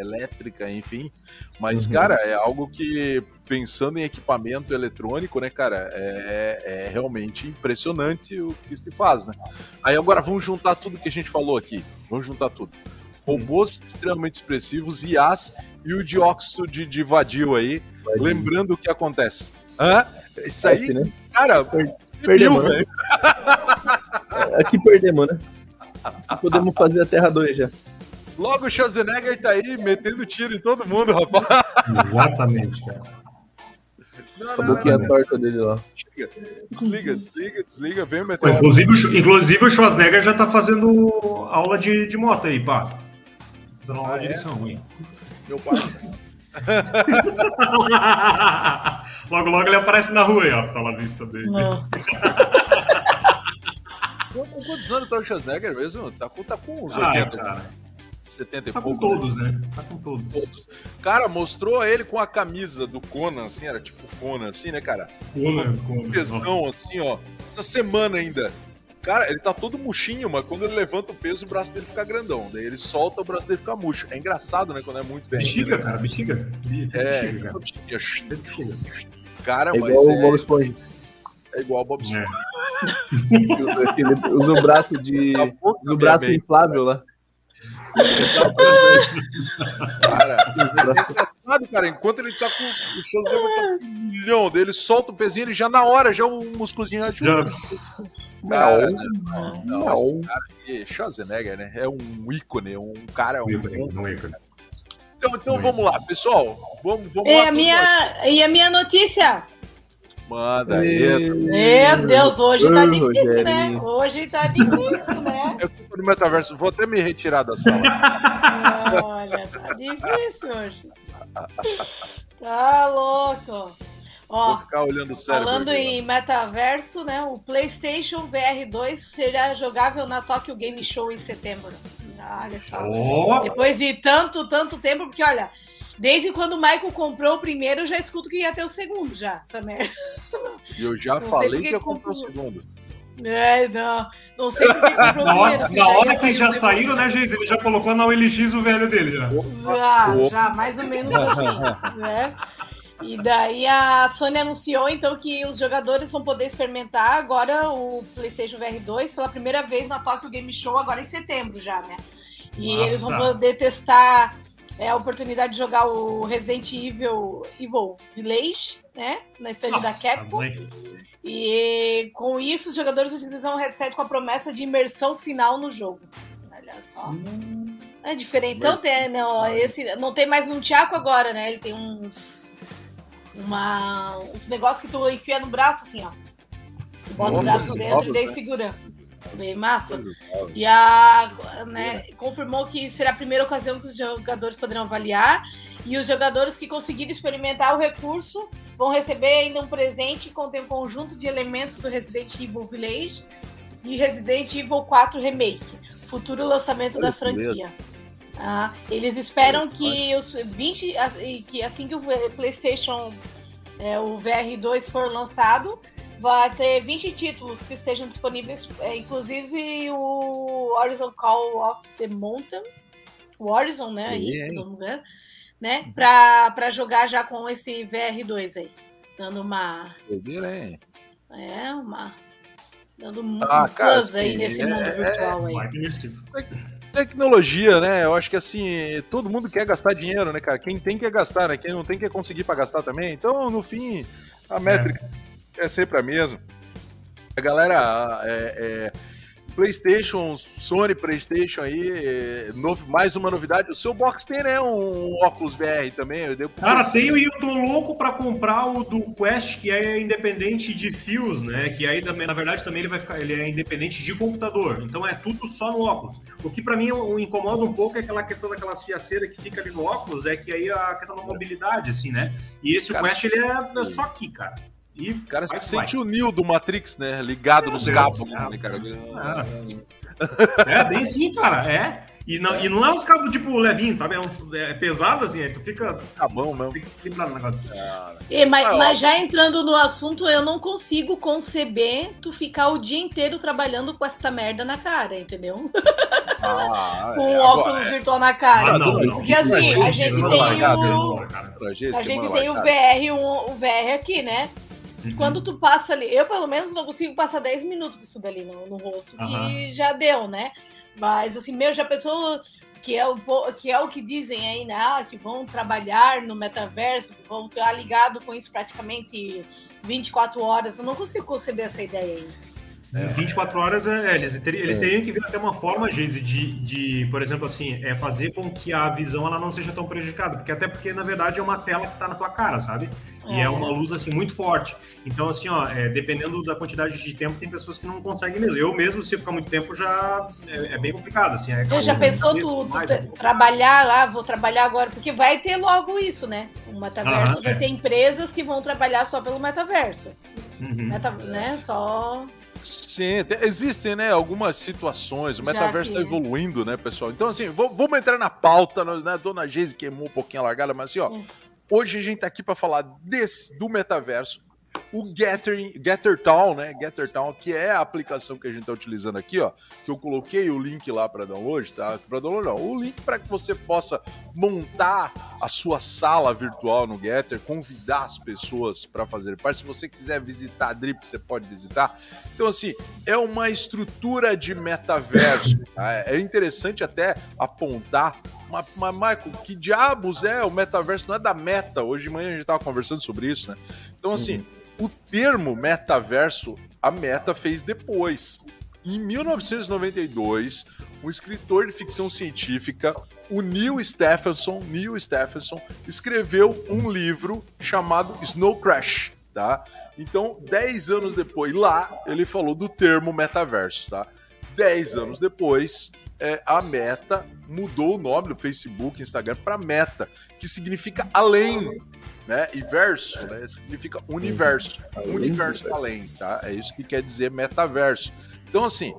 elétrica, enfim. Mas, uhum. cara, é algo que, pensando em equipamento eletrônico, né, cara, é, é realmente impressionante o que se faz, né? Aí agora vamos juntar tudo que a gente falou aqui. Vamos juntar tudo robôs extremamente expressivos, IAs e o dióxido de, de vadio aí, Vai lembrando o que acontece. Hã? Isso aí, né? cara, per perdemos, né? Aqui perdemos, né? Podemos fazer a Terra 2 já. Logo o Schwarzenegger tá aí metendo tiro em todo mundo, rapaz. Exatamente, cara. Não, não, a não, torta dele lá. Desliga, desliga, desliga, vem meter. Inclusive, inclusive o Schwarzenegger já tá fazendo aula de, de moto aí, pá. Fazendo aula ah, de direção, é? hein? Meu parceiro. logo, logo ele aparece na rua aí, ó, tá lá vista dele. Com quantos anos tá o Schwarzenegger mesmo? Tá com, tá com uns ah, 80, cara. 70 e tá pouco. Com todos, né? Tá com todos. todos. Cara, mostrou ele com a camisa do Conan, assim, era tipo Conan, assim, né, cara? Conan, Conan. Pesão, assim, ó. Essa semana ainda. Cara, ele tá todo murchinho, mas quando ele levanta o peso, o braço dele fica grandão. Daí ele solta, o braço dele fica murcho. É engraçado, né? Quando é muito bem. Bexiga, né? cara, bexiga. É, bexiga, cara. bexiga. Cara, é igual mas. O é... Bob Esponja. É igual o Bob Esponja. É. usa o braço de. Tá usa o braço inflável lá. cara, é engraçado, cara. Enquanto ele tá com o seus tá com um milhão dele, solta o pezinho, ele já na hora, já o músculozinho já. Cara, não, não, não. Esse cara aqui, Schwarzenegger, né? É um ícone, um cara. Um, um, um ícone. Então, então vamos lá, pessoal. Vamos, vamos e lá. A minha, e a minha notícia? Manda aí. Meu Deus, hoje tá difícil, né? Hoje tá difícil, né? Eu fico no metaverso, vou até me retirar da sala. Olha, tá difícil hoje. Tá louco. Ó, Vou ficar olhando o cérebro. Falando aqui, em metaverso, né? O PlayStation VR 2 será jogável na Tokyo Game Show em setembro. Olha só. Oh. Depois de tanto, tanto tempo, porque olha, desde quando o Michael comprou o primeiro, eu já escuto que ia ter o segundo já, essa merda. E eu já não falei que ia comprar o segundo. É, não. Não sei porque comprou na hora, primeiro. Na hora que já saíram, né, gente? Ele já colocou na OLX o velho dele já. Já, já, mais ou menos assim, né? E daí a Sony anunciou então que os jogadores vão poder experimentar agora o PlayStation VR 2 pela primeira vez na Tokyo Game Show agora em setembro já, né? E Nossa. eles vão poder testar é, a oportunidade de jogar o Resident Evil Evil Village, né? Na estande da Capcom. Mãe. E com isso os jogadores utilizam o headset com a promessa de imersão final no jogo. Olha só. Hum. É diferente. Então tem, não, esse, não tem mais um Tiago agora, né? Ele tem uns uma, uns negócios que tu enfia no braço, assim, ó. Tu bota o braço dentro e daí né? segura. Bem massa. E a, né, confirmou que será a primeira ocasião que os jogadores poderão avaliar. E os jogadores que conseguirem experimentar o recurso vão receber ainda um presente que contém um conjunto de elementos do Resident Evil Village e Resident Evil 4 Remake, futuro lançamento Olha da franquia. Ah, eles esperam que os 20, que assim que o PlayStation, é, o VR2 for lançado, vai ter 20 títulos que estejam disponíveis, é, inclusive o Horizon Call of the Mountain, o Horizon, né? Aí, todo mundo né? Uhum. Para jogar já com esse VR2 aí. Dando uma. É, uma. Dando um ah, cara, aí nesse é, mundo é, virtual é, aí tecnologia, né? Eu acho que assim, todo mundo quer gastar dinheiro, né, cara? Quem tem quer gastar, né? Quem não tem quer conseguir para gastar também. Então, no fim, a métrica é, é sempre a mesma. A galera é, é PlayStation, Sony PlayStation aí, é, novo, mais uma novidade. O seu box tem, né? Um óculos VR também. Eu Cara, tenho e eu tô louco para comprar o do Quest, que é independente de fios, né? Que aí, na verdade, também ele vai ficar, ele é independente de computador. Então é tudo só no óculos. O que para mim incomoda um pouco é aquela questão daquelas fiaceiras que fica ali no óculos, é que aí a questão da mobilidade, assim, né? E esse cara, Quest, ele é só aqui, cara. E cara, você sente o Neo do Matrix, né? Ligado Meu nos Deus cabos. Né, cara? É. é, bem sim, cara. É. E não, é. e não é uns cabos tipo levinho, sabe? É, um, é pesado assim, aí tu fica. Tá bom mesmo. Tem que se no negócio. É, mas, é, mas já entrando no assunto, eu não consigo conceber tu ficar o dia inteiro trabalhando com essa merda na cara, entendeu? Ah, com é, óculos é. virtual na cara. Ah, não, não. Porque assim, a gente tem o. A gente tem o VR, o VR aqui, né? Uhum. Quando tu passa ali, eu pelo menos não consigo passar 10 minutos com isso dali no, no rosto, que uhum. já deu, né? Mas assim, meu, já pensou que é o que, é o que dizem aí, né? Ah, que vão trabalhar no metaverso, que vão estar ligado com isso praticamente 24 horas. Eu não consigo conceber essa ideia aí. É. 24 horas, é, eles, teriam, eles é. teriam que ver até uma forma, Geise, de, de, por exemplo, assim, é fazer com que a visão ela não seja tão prejudicada, porque até porque, na verdade, é uma tela que está na tua cara, sabe? E é. é uma luz, assim, muito forte. Então, assim, ó, é, dependendo da quantidade de tempo, tem pessoas que não conseguem mesmo. Eu mesmo, se ficar muito tempo, já é, é bem complicado, assim. É, já pensou tu, tu trabalhar lá, vou trabalhar agora, porque vai ter logo isso, né? O metaverso ah, vai ter empresas que vão trabalhar só pelo metaverso. Uhum. Meta, né? Só Sim, existem, né, algumas situações. O metaverso está evoluindo, né, pessoal? Então, assim, vamos entrar na pauta, né? Dona Geise queimou um pouquinho a largada, mas assim, ó. Hum. Hoje a gente tá aqui para falar desse, do metaverso o Getter, Getter Town, né? Getter Town, que é a aplicação que a gente está utilizando aqui, ó. Que eu coloquei o link lá para download, tá? Para download, não. O link para que você possa montar a sua sala virtual no Getter, convidar as pessoas para fazer parte. Se você quiser visitar a Drip, você pode visitar. Então, assim, é uma estrutura de metaverso. Tá? É interessante até apontar mas, mas, Michael, que diabos é o metaverso? Não é da meta. Hoje de manhã a gente estava conversando sobre isso, né? Então, assim, uhum o termo metaverso, a Meta fez depois. Em 1992, um escritor de ficção científica, o Neil Stephenson, Neil Stephenson, escreveu um livro chamado Snow Crash, tá? Então, 10 anos depois, lá, ele falou do termo metaverso, tá? 10 anos depois, é, a Meta mudou o nome do Facebook, Instagram para Meta, que significa além né? E verso, né? Significa universo. Universo além, tá? É isso que quer dizer metaverso. Então, assim,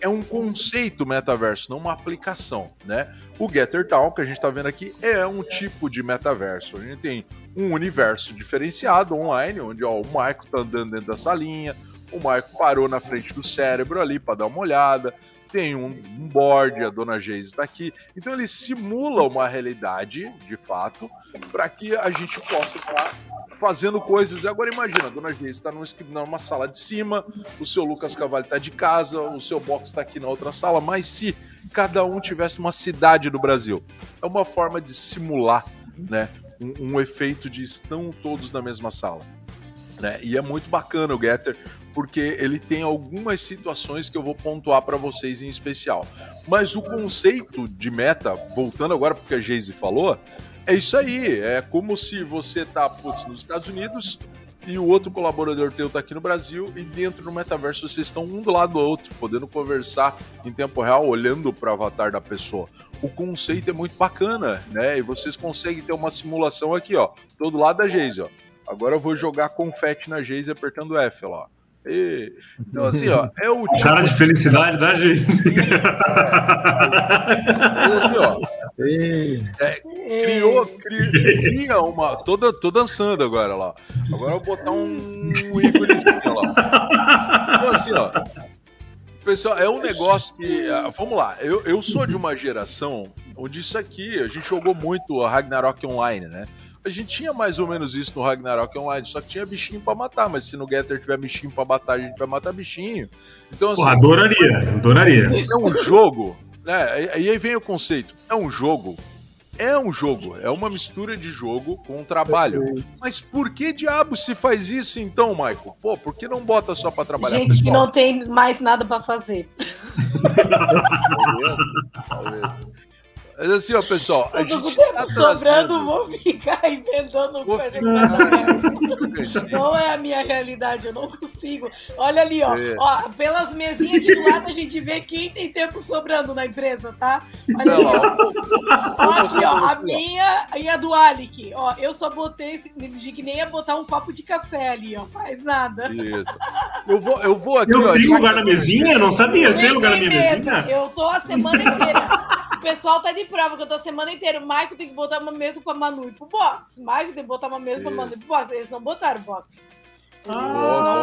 é um conceito metaverso, não uma aplicação, né? O Getter Town, que a gente está vendo aqui, é um tipo de metaverso. A gente tem um universo diferenciado online, onde ó, o Marco tá andando dentro da salinha, o Marco parou na frente do cérebro ali para dar uma olhada, tem um, um board, a dona Geise está aqui. Então ele simula uma realidade, de fato, para que a gente possa estar fazendo coisas. Agora imagina, a dona Geise está numa sala de cima, o seu Lucas Cavalli está de casa, o seu box está aqui na outra sala, mas se cada um tivesse uma cidade do Brasil, é uma forma de simular, né? Um, um efeito de estão todos na mesma sala. Né? E é muito bacana o Getter, porque ele tem algumas situações que eu vou pontuar para vocês em especial. Mas o conceito de meta, voltando agora porque a Geise falou, é isso aí. É como se você tá putz, nos Estados Unidos e o outro colaborador teu tá aqui no Brasil e dentro do metaverso vocês estão um do lado do outro, podendo conversar em tempo real, olhando para o avatar da pessoa. O conceito é muito bacana, né? E vocês conseguem ter uma simulação aqui, ó, todo lado da Geise, ó. Agora eu vou jogar confete na Geise apertando F, ó. E, então, assim, ó, é o tipo... Cara de felicidade da gente. É, assim, ó, é, criou, cria, cria uma. Tô, tô dançando agora lá. Agora eu vou botar um, um íconezinho lá. Então, assim, ó. Pessoal, é um negócio que. Ah, vamos lá, eu, eu sou de uma geração onde isso aqui, a gente jogou muito a Ragnarok Online, né? A gente tinha mais ou menos isso no Ragnarok Online, só que tinha bichinho pra matar, mas se no Getter tiver bichinho pra matar, a gente vai matar bichinho. Então, assim. Porra, adoraria, adoraria. É um jogo, né? E aí vem o conceito: é um jogo. É um jogo, é uma mistura de jogo com um trabalho. Mas por que diabo se faz isso então, Michael? Pô, por que não bota só para trabalhar? Gente pessoal? que não tem mais nada para fazer. Talvez, talvez. Mas assim, ó, pessoal. A gente tá sobrando, trazendo... vou ficar inventando vou coisa ficar... Não é a minha realidade, eu não consigo. Olha ali, ó, é. ó. Pelas mesinhas aqui do lado a gente vê quem tem tempo sobrando na empresa, tá? Olha ali, ó. ó aqui, ó, a minha e a do Alec. Ó, eu só botei, que nem ia botar um copo de café ali, ó. Faz nada. Isso. Eu vou, eu vou aqui. Eu ó, tenho lugar na mesinha? Não sabia. Tem lugar na minha mesa. mesinha? Eu tô a semana inteira. Pessoal tá de prova, que eu tô a semana inteira. O Michael tem que botar uma mesa pra Manu e pro box. O Michael tem que botar uma mesa pra Manu e pro box. Eles não botaram box. Ah,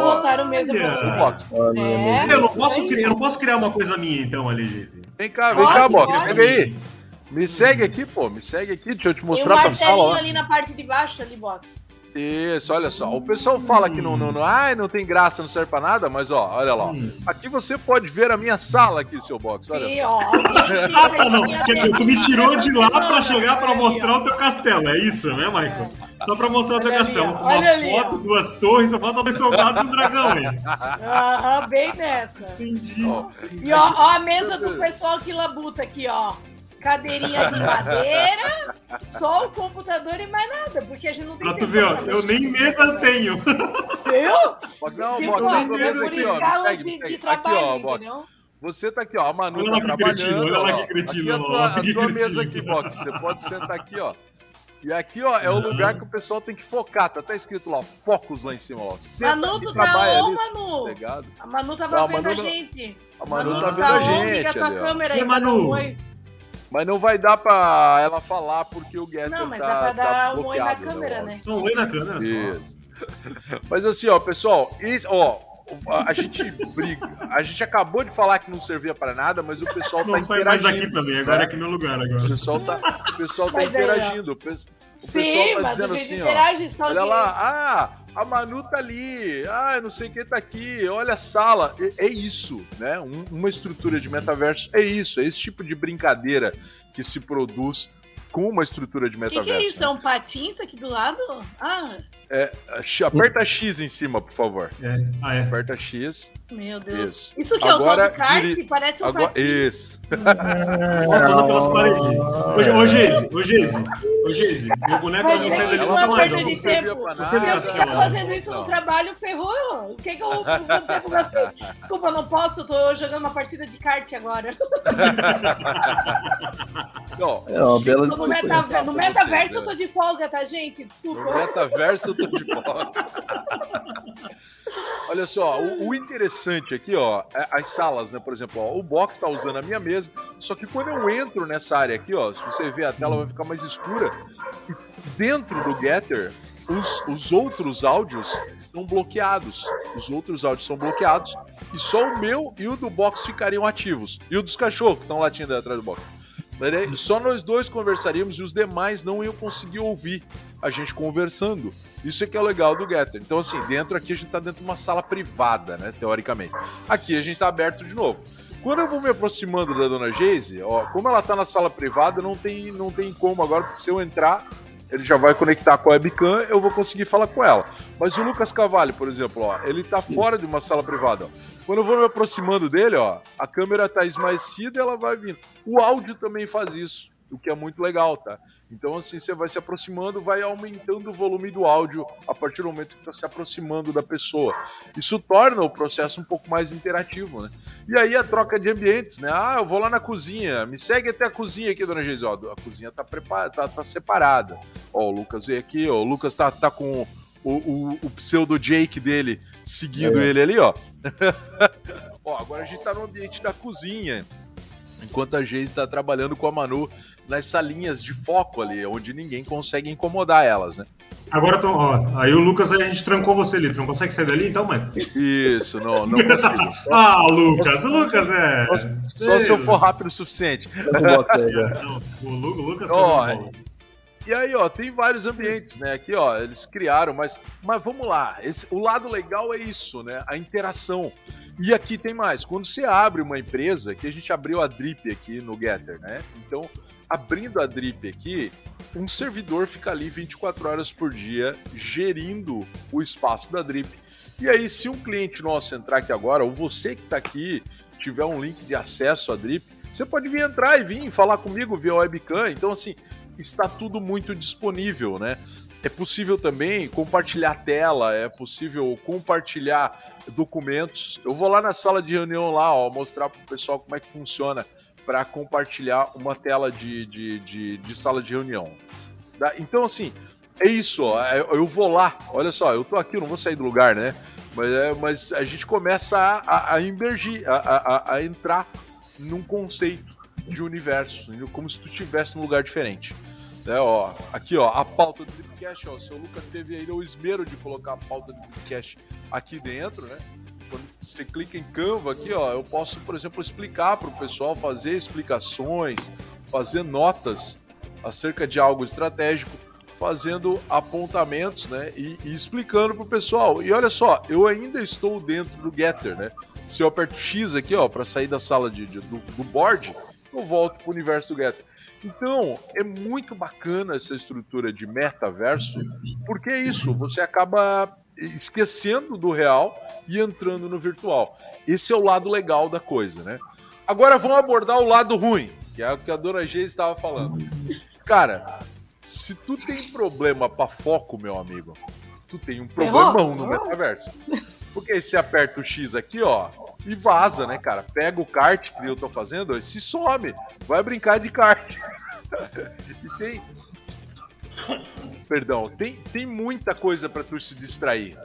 não botaram mesa pra Box. É, Eu não posso aí. criar, eu não posso criar uma coisa minha então ali, Geise. Vem cá, vem Pode, cá, Box. pode. Pega aí. Me segue aqui, pô. Me segue aqui. Deixa eu te Tem um mostrar pra sala. martelinho Ó. ali na parte de baixo, ali, box. Isso, olha só. O pessoal fala que não, não, não, ai, não tem graça, não serve pra nada, mas ó, olha lá. ó. Hum. Aqui você pode ver a minha sala aqui, seu box. Olha E, só. ó, Ah, tá, não. dizer, tu me tirou de lá pra chegar pra Olha mostrar o teu castelo, é isso, né, Michael? Só pra mostrar o teu Olha ali, castelo. ó. Uma Olha ali, foto, duas torres, só falta dois soldados e um dragão aí. Aham, bem nessa. Entendi. Ó. E ó, ó a mesa do pessoal que labuta aqui, ó. Cadeirinha de madeira, só o computador e mais nada, porque a gente não tem Pra tu tempo ver, ó, eu nem mesa tenho. Viu? Não, ó, tô vendo por aqui, ó. Escalas segue, segue. Aqui, ó, entendeu? Você tá aqui, ó. A Manu Olha tá trabalhando. olha lá ó. que cretino, Aqui é a olha tua, lá a que tua mesa aqui, Box. Você pode sentar aqui, ó. E aqui, ó, é o lugar que o pessoal tem que focar. Tá até escrito lá, focos lá em cima, ó. Senta Manu, aqui, tu tá on, ali, Manu? sossegado. A Manu tava Não, a vendo Manu a não- gente. A Manu Manu tá tá vendo a gente liga a tua ali, ó. câmera E aí, a Manu? oi. Mas não vai dar pra ela falar porque o Getter Não, mas tá, dá pra tá dar um oi na bloqueado, câmera, né? Só um oi na câmera, só. Isso. Mas assim, ó, pessoal, isso, ó, a gente briga. A gente acabou de falar que não servia pra nada, mas o pessoal tá Não sai mais interagindo. daqui também, agora né? é aqui meu lugar O agora. pessoal tá, o pessoal tá Mas aí, interagindo. O pe- o pessoal Sim, tá mas dizendo a gente assim, ó. interage só Olha de... lá, ah, a Manu tá ali, ah, não sei quem tá aqui, olha a sala. É, é isso, né? Um- uma estrutura de metaverso é isso, é esse tipo de brincadeira que se produz com uma estrutura de O que, metaverso. que é isso? né? É um patins aqui do lado? Ah, X- Aperta X em cima, por favor. É. Ah, é. Aperta X. meu Deus. Isso. Isso, que Agora, é o kart? diri- Parece um Agora, isso. Faltando pelas paredes. Ô, Geise, ô, Geise, ô, Geise, meu boneco Mas não é sai dali nunca mais. de não servia tempo. Se nada. eu Não. ficar fazendo isso Não. no trabalho, ferrou. O que que eu vou ter com você? Desculpa, eu não posso. Eu tô jogando uma partida de kart agora. Ó, É uma bela no, meta- no metaverso eu tô de folga, tá, gente? no Desculpa. metaverso de volta. Olha só, o, o interessante aqui, ó, é as salas, né? Por exemplo, ó, o box tá usando a minha mesa, só que quando eu entro nessa área aqui, ó, se você ver a tela vai ficar mais escura. Dentro do Getter, os, os outros áudios são bloqueados. Os outros áudios são bloqueados e só o meu e o do box ficariam ativos. E o dos cachorros que estão latindo atrás do box. Aí, só nós dois conversaríamos e os demais não iam conseguir ouvir a gente conversando. Isso é que é o legal do Getter. Então, assim, dentro aqui a gente tá dentro de uma sala privada, né? Teoricamente. Aqui a gente tá aberto de novo. Quando eu vou me aproximando da dona Geise, ó, como ela tá na sala privada, não tem, não tem como agora, porque se eu entrar, ele já vai conectar com a webcam, eu vou conseguir falar com ela. Mas o Lucas Cavalli, por exemplo, ó, ele tá fora de uma sala privada. Ó. Quando eu vou me aproximando dele, ó, a câmera tá esmaecida e ela vai vindo. O áudio também faz isso, o que é muito legal, tá? Então, assim, você vai se aproximando, vai aumentando o volume do áudio a partir do momento que está se aproximando da pessoa. Isso torna o processo um pouco mais interativo, né? E aí a troca de ambientes, né? Ah, eu vou lá na cozinha, me segue até a cozinha aqui, dona Geise. Ó, a cozinha tá, preparada, tá, tá separada. Ó, o Lucas veio aqui, ó, o Lucas tá, tá com o, o, o pseudo Jake dele seguindo ele ali, ó. ó, agora a gente tá no ambiente da cozinha. Enquanto a Geise está trabalhando com a Manu nas salinhas de foco ali, onde ninguém consegue incomodar elas, né? Agora, tô, ó, aí o Lucas, aí a gente trancou você ali. Não consegue sair dali então, mano? Isso, não, não consigo. Só, Ah, Lucas, o Lucas é. só- só se eu for rápido o suficiente. Aí, já. Não, o, Lu, o Lucas falou. E aí, ó, tem vários ambientes, né? Aqui, ó, eles criaram, mas, mas vamos lá. Esse, o lado legal é isso, né? A interação. E aqui tem mais. Quando você abre uma empresa, que a gente abriu a Drip aqui no Getter, né? Então, abrindo a Drip aqui, um servidor fica ali 24 horas por dia gerindo o espaço da Drip. E aí, se um cliente nosso entrar aqui agora, ou você que está aqui tiver um link de acesso à Drip, você pode vir entrar e vir falar comigo via webcam. Então, assim, está tudo muito disponível, né? É possível também compartilhar tela, é possível compartilhar documentos. Eu vou lá na sala de reunião lá, ó, mostrar para o pessoal como é que funciona para compartilhar uma tela de, de, de, de sala de reunião. Então, assim, é isso, ó, é- eu vou lá, olha só, eu tô aqui, eu não vou sair do lugar, né? Mas, é, mas a gente começa a, a, a emergir, a, a- a entrar num conceito. de universo, como se tu estivesse num lugar diferente. É, ó, aqui, ó, a pauta do Dripcast, ó, o seu Lucas teve aí o esmero de colocar a pauta do Dripcast aqui dentro, né? Quando você clica em Canva aqui, ó, eu posso, por exemplo, explicar para o pessoal, fazer explicações, fazer notas acerca de algo estratégico, fazendo apontamentos, né, e, e explicando para o pessoal. E olha só, eu ainda estou dentro do Getter, né? Se eu aperto X aqui, ó, para sair da sala de, de do, do board, eu volto para o universo do Getter. Então, é muito bacana essa estrutura de metaverso, porque é isso, você acaba esquecendo do real e entrando no virtual. Esse é o lado legal da coisa, né? Agora vamos abordar o lado ruim, que é o que a dona G estava falando. Cara, se tu tem problema para foco, meu amigo, tu tem um problemão no metaverso. Porque você aperta o X aqui, ó, e vaza, né, cara? Pega o kart que eu tô fazendo e se some. Vai brincar de kart. e tem. Perdão, tem, tem muita coisa para tu se distrair.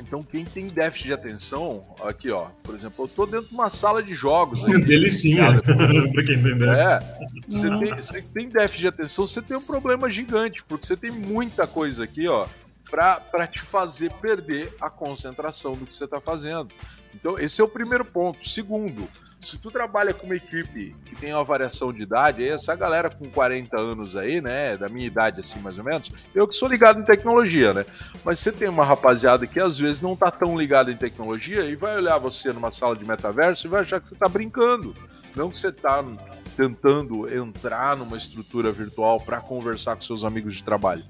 Então, quem tem déficit de atenção, aqui ó, por exemplo, eu tô dentro de uma sala de jogos. Aí, Delicinha, pra quem entender. É, você tem, tem déficit de atenção, você tem um problema gigante, porque você tem muita coisa aqui, ó, para te fazer perder a concentração do que você está fazendo. Então, esse é o primeiro ponto. Segundo, se tu trabalha com uma equipe que tem uma variação de idade, essa galera com 40 anos aí, né, da minha idade assim mais ou menos, eu que sou ligado em tecnologia, né? Mas você tem uma rapaziada que às vezes não tá tão ligada em tecnologia e vai olhar você numa sala de metaverso e vai achar que você tá brincando, não que você tá tentando entrar numa estrutura virtual para conversar com seus amigos de trabalho.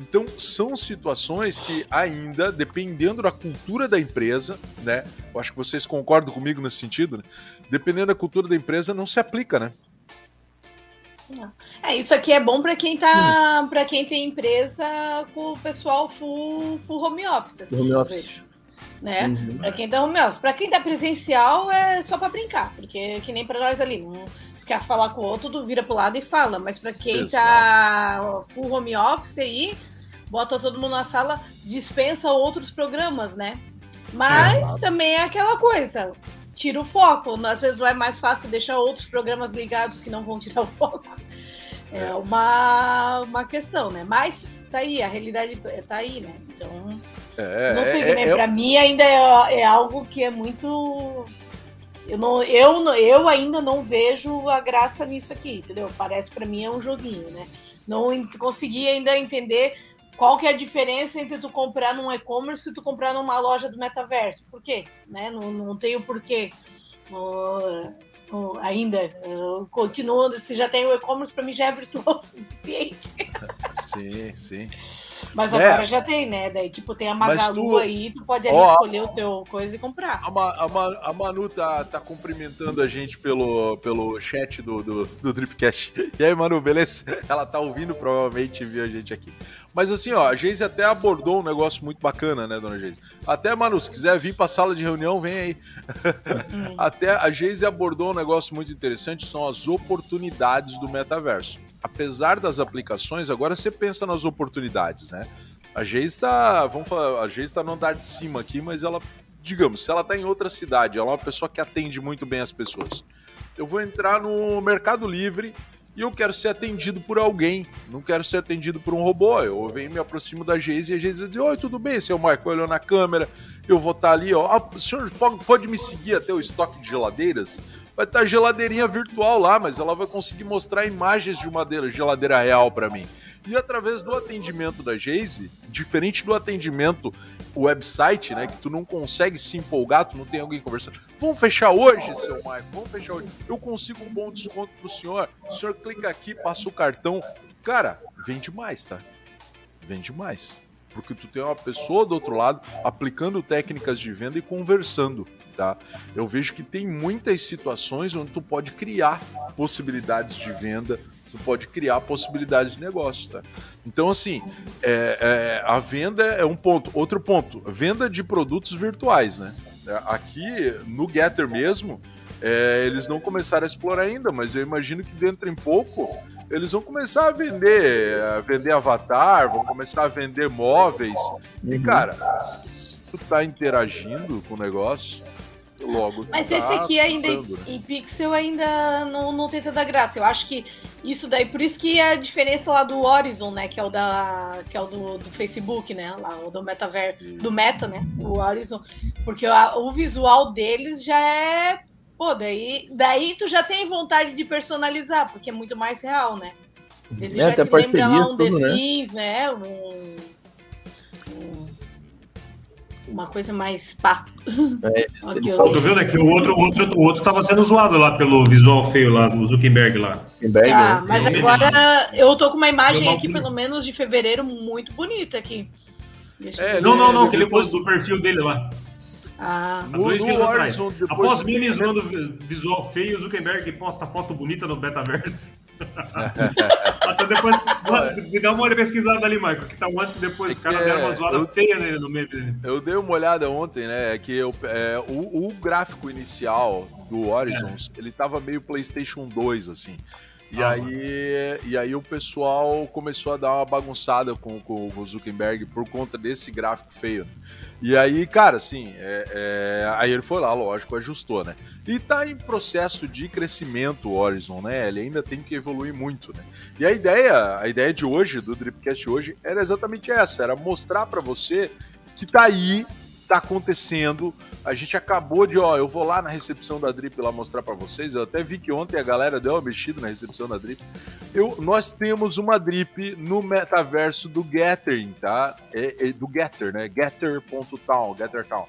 Então, são situações que ainda, dependendo da cultura da empresa, né? Eu acho que vocês concordam comigo nesse sentido, né? Dependendo da cultura da empresa, não se aplica, né? É, isso aqui é bom para quem tá, para quem tem empresa com o pessoal full, full home office, assim, home office. né? Uhum. Para quem tá home office, para quem tá presencial é só para brincar, porque que nem para nós ali, não quer falar com o outro, tu vira pro lado e fala, mas para quem Exato. tá full home office aí, bota todo mundo na sala, dispensa outros programas, né? Mas Exato. também é aquela coisa, tira o foco. Às vezes é mais fácil deixar outros programas ligados que não vão tirar o foco. É, é uma, uma questão, né? Mas tá aí, a realidade tá aí, né? Então, é, não sei, é, né? É, pra mim ainda é, é algo que é muito eu, não, eu, eu ainda não vejo a graça nisso aqui, entendeu? Parece para mim é um joguinho, né? Não consegui ainda entender qual que é a diferença entre tu comprar num e-commerce e tu comprar numa loja do metaverso? Por quê? Né? Não, não tem o porquê. Uh, uh, ainda, uh, continuando, se já tem o e-commerce, para mim já é virtual o suficiente. Sim, sim. Mas é. agora já tem, né? Daí, tipo, tem a Magalu tu... aí, tu pode ali escolher o teu coisa e comprar. A, Ma, a, Ma, a, Manu tá, tá cumprimentando a gente pelo, pelo chat do, do, do Dripcast. E aí, Manu, beleza? Ela tá ouvindo, provavelmente viu a gente aqui. Mas assim, ó, a Geise até abordou um negócio muito bacana, né, dona Geise? Até, Manu, se quiser vir pra sala de reunião, vem aí. Hum. até a Geise abordou um negócio muito interessante, são as oportunidades do metaverso apesar das aplicações, agora você pensa nas oportunidades, né? A Geis está, vamos falar, a Geis está no andar de cima aqui, mas ela, digamos, se ela está em outra cidade, ela é uma pessoa que atende muito bem as pessoas. Eu vou entrar no Mercado Livre e eu quero ser atendido por alguém, não quero ser atendido por um robô. Eu venho me aproximo da Geis e a Geis vai dizer: Oi, tudo bem, seu Marco? Olhou na câmera, eu vou estar tá ali, ó. Ah, o senhor pode me seguir até o estoque de geladeiras? Vai estar geladeirinha virtual lá, mas ela vai conseguir mostrar imagens de uma geladeira real para mim. E através do atendimento da Geise, diferente do atendimento website, né, que tu não consegue se empolgar, tu não tem alguém conversando. Vamos fechar hoje, seu Marco, vamos fechar hoje. Eu consigo um bom desconto pro senhor. O senhor clica aqui, passa o cartão. Cara, vende mais, tá? Vende mais porque tu tem uma pessoa do outro lado aplicando técnicas de venda e conversando, tá? Eu vejo que tem muitas situações onde tu pode criar possibilidades de venda, tu pode criar possibilidades de negócio, tá? Então, assim, é, é, a venda é um ponto. Outro ponto, venda de produtos virtuais, né? É, aqui no Getter mesmo, é, eles não começaram a explorar ainda, mas eu imagino que dentro em pouco eles vão começar a vender, a vender avatar, vão começar a vender móveis. Uhum. E, cara, se tu tá interagindo com o negócio, Logo. Mas tá esse aqui ainda em, né? em pixel ainda não, não tem tanta graça. Eu acho que isso daí, por isso que é a diferença lá do Horizon, né? Que é o da. Que é o do, do Facebook, né? Lá, o do Metaverse. Do Meta, né? O Horizon. Porque a, o visual deles já é. Pô, daí, daí tu já tem vontade de personalizar, porque é muito mais real, né? Ele é, já te lembra lá um The né? Sims, né? né? Um uma coisa mais pá. É, okay, eu... Tô vendo aqui, o outro, o, outro, o outro tava sendo zoado lá pelo visual feio lá, do Zuckerberg lá. Zuckerberg, ah, né? mas agora eu tô com uma imagem aqui, pelo menos de fevereiro, muito bonita aqui. É, não, não, não, aquele depois... do perfil dele lá. Ah, Há dois dias atrás. Após zoando visual feio, o Zuckerberg posta foto bonita no Betaverse. Até depois, dá uma pesquisada ali, Michael, que tá um antes e depois. É Os caras deram uma zoada feia nele no meio dele. Eu dei uma olhada ontem, né? É que eu, é, o, o, gráfico inicial do Horizons, é. ele tava meio PlayStation 2, assim. E, ah, aí, e aí o pessoal começou a dar uma bagunçada com, com o Zuckerberg por conta desse gráfico feio. E aí, cara, assim, é, é, aí ele foi lá, lógico, ajustou, né? E tá em processo de crescimento o Horizon, né? Ele ainda tem que evoluir muito, né? E a ideia, a ideia de hoje, do Dripcast hoje, era exatamente essa, era mostrar para você que tá aí tá acontecendo. A gente acabou de, ó, eu vou lá na recepção da Drip lá mostrar para vocês. Eu até vi que ontem a galera deu uma mexida na recepção da Drip. Eu, nós temos uma Drip no metaverso do Gathering, tá? É, é do Getter, né? Getter.town, Gettertown.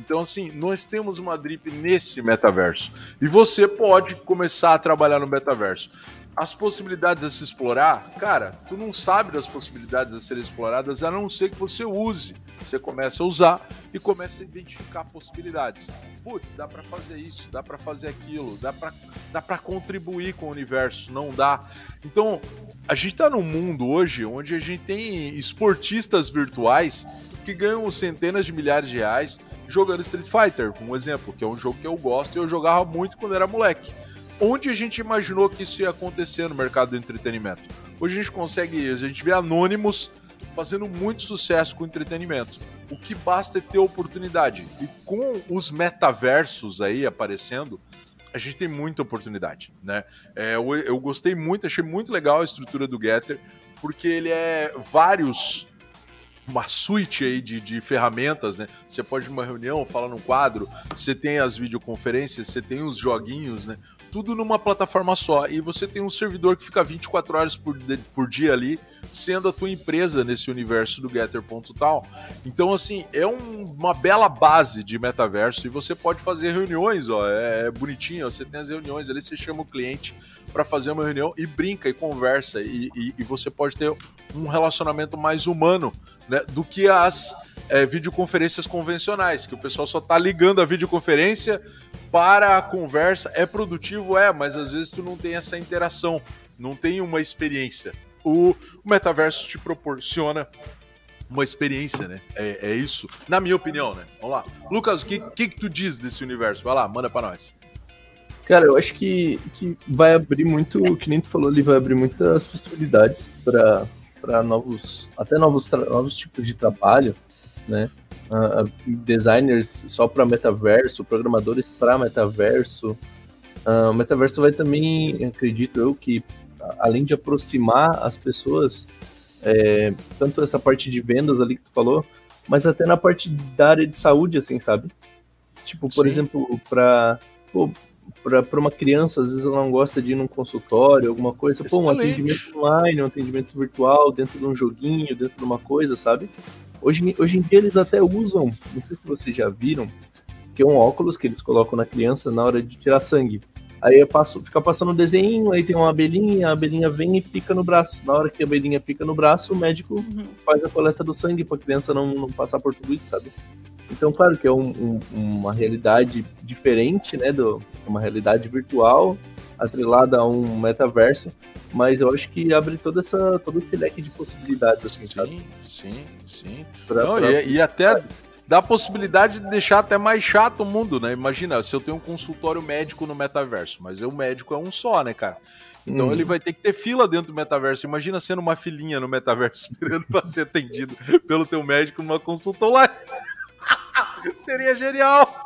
Então, assim, nós temos uma drip nesse metaverso. E você pode começar a trabalhar no metaverso as possibilidades a se explorar, cara, tu não sabe das possibilidades a serem exploradas a não ser que você use. Você começa a usar e começa a identificar possibilidades. Putz, dá para fazer isso, dá para fazer aquilo, dá para dá para contribuir com o universo, não dá. Então, a gente tá num mundo hoje onde a gente tem esportistas virtuais que ganham centenas de milhares de reais jogando Street Fighter, um exemplo, que é um jogo que eu gosto e eu jogava muito quando era moleque onde a gente imaginou que isso ia acontecer no mercado do entretenimento. Hoje a gente consegue, a gente vê anônimos fazendo muito sucesso com entretenimento. O que basta é ter oportunidade. E com os metaversos aí aparecendo, a gente tem muita oportunidade, né? É, eu, eu gostei muito, achei muito legal a estrutura do Getter, porque ele é vários uma suite aí de, de ferramentas, né? Você pode ir numa reunião, falar num quadro, você tem as videoconferências, você tem os joguinhos, né? Tudo numa plataforma só. E você tem um servidor que fica 24 horas por, por dia ali, sendo a tua empresa nesse universo do Getter.tal. Então, assim, é um, uma bela base de metaverso e você pode fazer reuniões, ó. É, é bonitinho, você tem as reuniões ali, você chama o cliente para fazer uma reunião e brinca e conversa. E, e, e, você pode ter um relacionamento mais humano né, do que as é, videoconferências convencionais, que o pessoal só tá ligando a videoconferência para a conversa. É produtivo, é, mas às vezes tu não tem essa interação, não tem uma experiência. O, o metaverso te proporciona uma experiência, né? É, é, isso, na minha opinião, né? Vamos lá. Lucas, o que, que, que tu diz desse universo? Vai lá, manda para nós. Cara, eu acho que, que vai abrir muito, que nem tu falou ali, vai abrir muitas possibilidades para novos, até novos, novos tipos de trabalho né? Uh, designers só para metaverso, programadores para metaverso. Uh, o metaverso vai também, acredito eu, que além de aproximar as pessoas, é, tanto essa parte de vendas ali que tu falou, mas até na parte da área de saúde, assim, sabe? Tipo, por Sim. exemplo, para para uma criança, às vezes ela não gosta de ir num consultório, alguma coisa, Excelente. pô, um atendimento online, um atendimento virtual, dentro de um joguinho, dentro de uma coisa, sabe? Hoje, hoje em dia eles até usam, não sei se vocês já viram, que é um óculos que eles colocam na criança na hora de tirar sangue. Aí passo, fica passando um desenho, aí tem uma abelhinha, a abelhinha vem e pica no braço. Na hora que a abelhinha pica no braço, o médico uhum. faz a coleta do sangue para a criança não, não passar por tudo isso, sabe? Então, claro que é um, um, uma realidade diferente, né? Do, uma realidade virtual atrelada a um metaverso, mas eu acho que abre toda essa, todo esse leque de possibilidades, assim, sim, sabe? Sim, sim. Pra, Não, pra... E, e, até dá a possibilidade de deixar até mais chato o mundo, né? Imagina, se eu tenho um consultório médico no metaverso, mas o médico é um só, né, cara? Então hum. ele vai ter que ter fila dentro do metaverso. Imagina sendo uma filhinha no metaverso esperando para ser atendido pelo teu médico numa consulta online. Seria genial!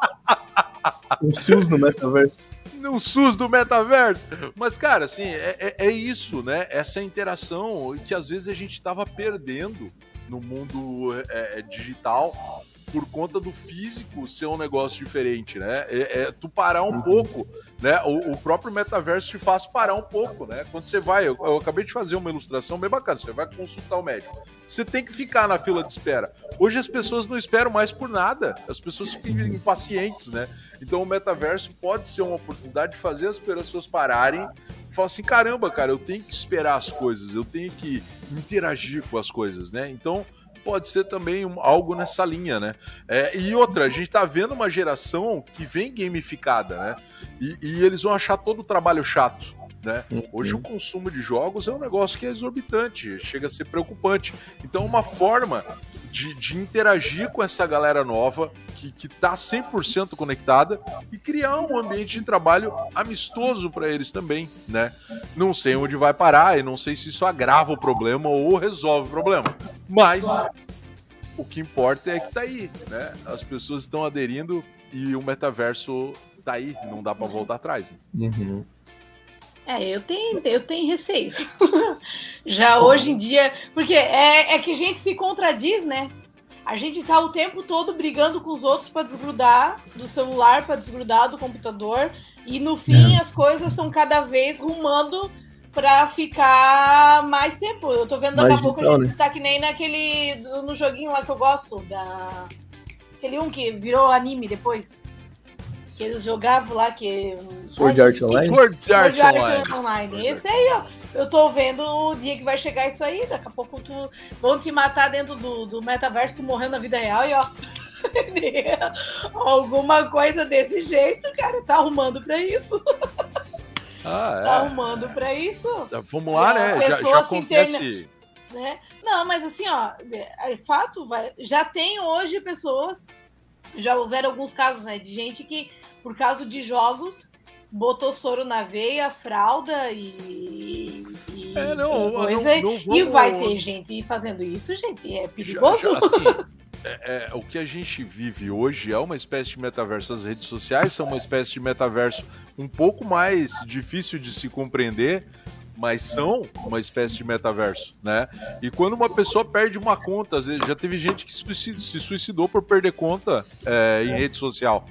um SUS no metaverso. No SUS do metaverso. Mas, cara, assim, é, é, é isso, né? Essa interação que às vezes a gente estava perdendo no mundo é, é, digital por conta do físico ser um negócio diferente, né? É, é tu parar um uhum. pouco, né? O, o, próprio metaverso te faz parar um pouco, né? Quando você vai, eu, eu, acabei de fazer uma ilustração bem bacana, você vai consultar o médico. Você tem que ficar na fila de espera. Hoje as pessoas não esperam mais por nada, as pessoas ficam impacientes, né? Então o metaverso pode ser uma oportunidade de fazer as pessoas pararem e falar assim: caramba, cara, eu tenho que esperar as coisas, eu tenho que interagir com as coisas, né? Então pode ser também um, algo nessa linha, né? É, e outra, a gente tá vendo uma geração que vem gamificada, né? E, e eles vão achar todo o trabalho chato. Né? Uhum. Hoje o consumo de jogos é um negócio que é exorbitante, chega a ser preocupante. Então, uma forma de, de interagir com essa galera nova que, que tá 100% conectada e criar um ambiente de trabalho amistoso para eles também, né? Não sei onde vai parar e não sei se isso agrava o problema ou resolve o problema, mas o que importa é que tá aí, né? As pessoas estão aderindo e o metaverso tá aí, não dá para voltar atrás. Né? Uhum. É, eu tenho, eu tenho receio. Já hoje em dia. Porque é, é que a gente se contradiz, né? A gente tá o tempo todo brigando com os outros para desgrudar do celular, para desgrudar do computador. E no fim, é. as coisas estão cada vez rumando para ficar mais tempo. Eu tô vendo daqui a pouco a gente né? tá que nem naquele. no joguinho lá que eu gosto, da. Aquele um que virou anime depois que eles jogavam lá, que... Sword Art Online? Sword Art, Online. Online. Esse aí, ó. Eu tô vendo o dia que vai chegar isso aí. Daqui a pouco tu... vão te matar dentro do, do metaverso, tu morrendo na vida real e ó... Alguma coisa desse jeito, cara, tá arrumando pra isso. Ah, é. Tá arrumando pra isso. Vamos lá, né? Já, já acontece... Interna... Né? Não, mas assim, ó, é, é fato, vai, já tem hoje pessoas, já houveram alguns casos, né, de gente que por causa de jogos, botou soro na veia, fralda e. e é, não, coisa, não, não vamos... E vai ter gente fazendo isso, gente. É perigoso. Já, já, assim, é, é, o que a gente vive hoje é uma espécie de metaverso. As redes sociais são uma espécie de metaverso um pouco mais difícil de se compreender, mas são uma espécie de metaverso, né? E quando uma pessoa perde uma conta, às vezes já teve gente que se suicidou por perder conta é, em rede social.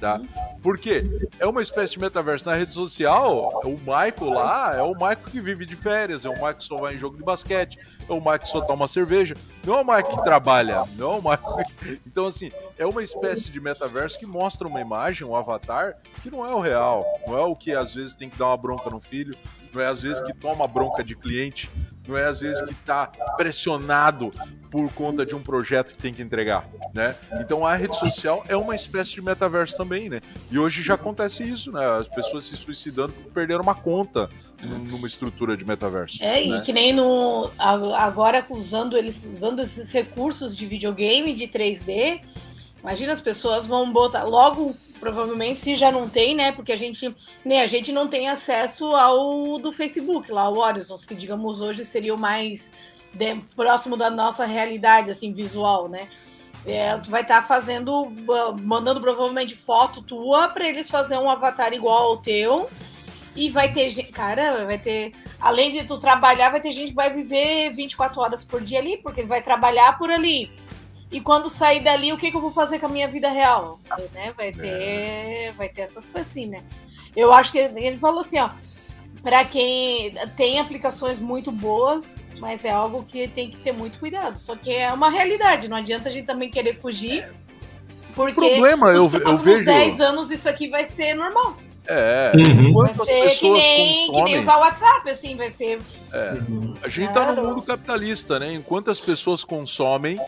Tá? Por quê? É uma espécie de metaverso na rede social. O Michael lá é o Michael que vive de férias, é o Michael que só vai em jogo de basquete, é o Michael que só toma cerveja. Não é o Michael que trabalha, não é o Michael. Então, assim, é uma espécie de metaverso que mostra uma imagem, um avatar, que não é o real. Não é o que às vezes tem que dar uma bronca no filho, não é às vezes que toma bronca de cliente, não é às vezes que está pressionado por conta de um projeto que tem que entregar, né? Então a rede social é uma espécie de metaverso também, né? E hoje já acontece isso, né? As pessoas se suicidando por perder uma conta numa estrutura de metaverso. É, né? e que nem no agora usando eles usando esses recursos de videogame de 3D, imagina as pessoas vão botar logo provavelmente se já não tem, né? Porque a gente, né, a gente não tem acesso ao do Facebook, lá o Horizons, que digamos hoje seria o mais de, próximo da nossa realidade assim visual, né? É, tu vai estar tá fazendo, mandando provavelmente foto tua para eles fazer um avatar igual ao teu. E vai ter gente, cara, vai ter, além de tu trabalhar, vai ter gente que vai viver 24 horas por dia ali, porque ele vai trabalhar por ali e quando sair dali, o que, que eu vou fazer com a minha vida real? Né? Vai ter, é. vai ter essas coisas assim, né? Eu acho que ele falou assim, ó, para quem tem aplicações muito boas, mas é algo que tem que ter muito cuidado. Só que é uma realidade, não adianta a gente também querer fugir. Porque problema, eu, eu vejo 10 anos isso aqui vai ser normal. É, uhum. vai ser que nem, consomem... que nem usar o WhatsApp, assim, vai ser. É. A gente claro. tá no mundo capitalista, né? Enquanto as pessoas consomem,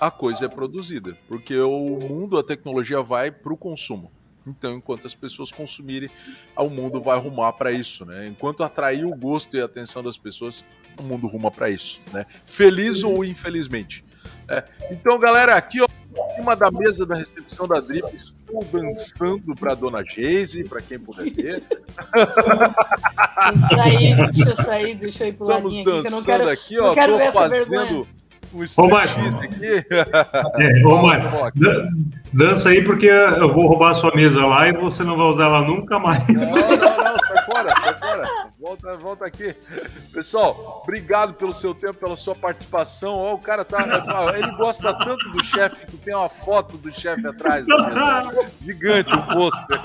a coisa é produzida, porque o mundo, a tecnologia vai para o consumo. Então, enquanto as pessoas consumirem, o mundo vai arrumar para isso, né? Enquanto atrair o gosto e a atenção das pessoas, o mundo ruma para isso, né? Feliz ou infelizmente. É. Então, galera, aqui ó, em cima da mesa da recepção da Drip, estou dançando para Dona Geise, para quem puder ver. Isso aí, deixa eu sair, deixa eu ir pro Estamos dançando aqui, ó, tô fazendo um striptease aqui. É, ô, Mário, Dança aí porque eu vou roubar a sua mesa lá e você não vai usar ela nunca mais. Não, não, não, sai fora, sai fora. Volta, volta aqui. Pessoal, obrigado pelo seu tempo, pela sua participação. Ó, o cara tá. Ele gosta tanto do chefe que tem uma foto do chefe atrás. Gigante o pôster.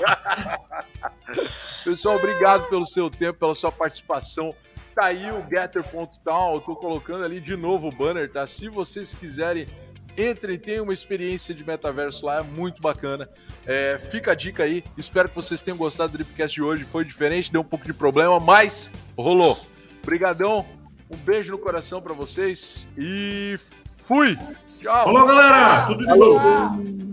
Pessoal, obrigado pelo seu tempo, pela sua participação. Tá aí o Getter.town. Eu tô colocando ali de novo o banner, tá? Se vocês quiserem Entrem, tenham uma experiência de metaverso lá, é muito bacana. É, fica a dica aí. Espero que vocês tenham gostado do Dripcast de hoje. Foi diferente, deu um pouco de problema, mas rolou. Obrigadão, um beijo no coração para vocês e fui! Tchau! Falou, galera! Tudo de bom!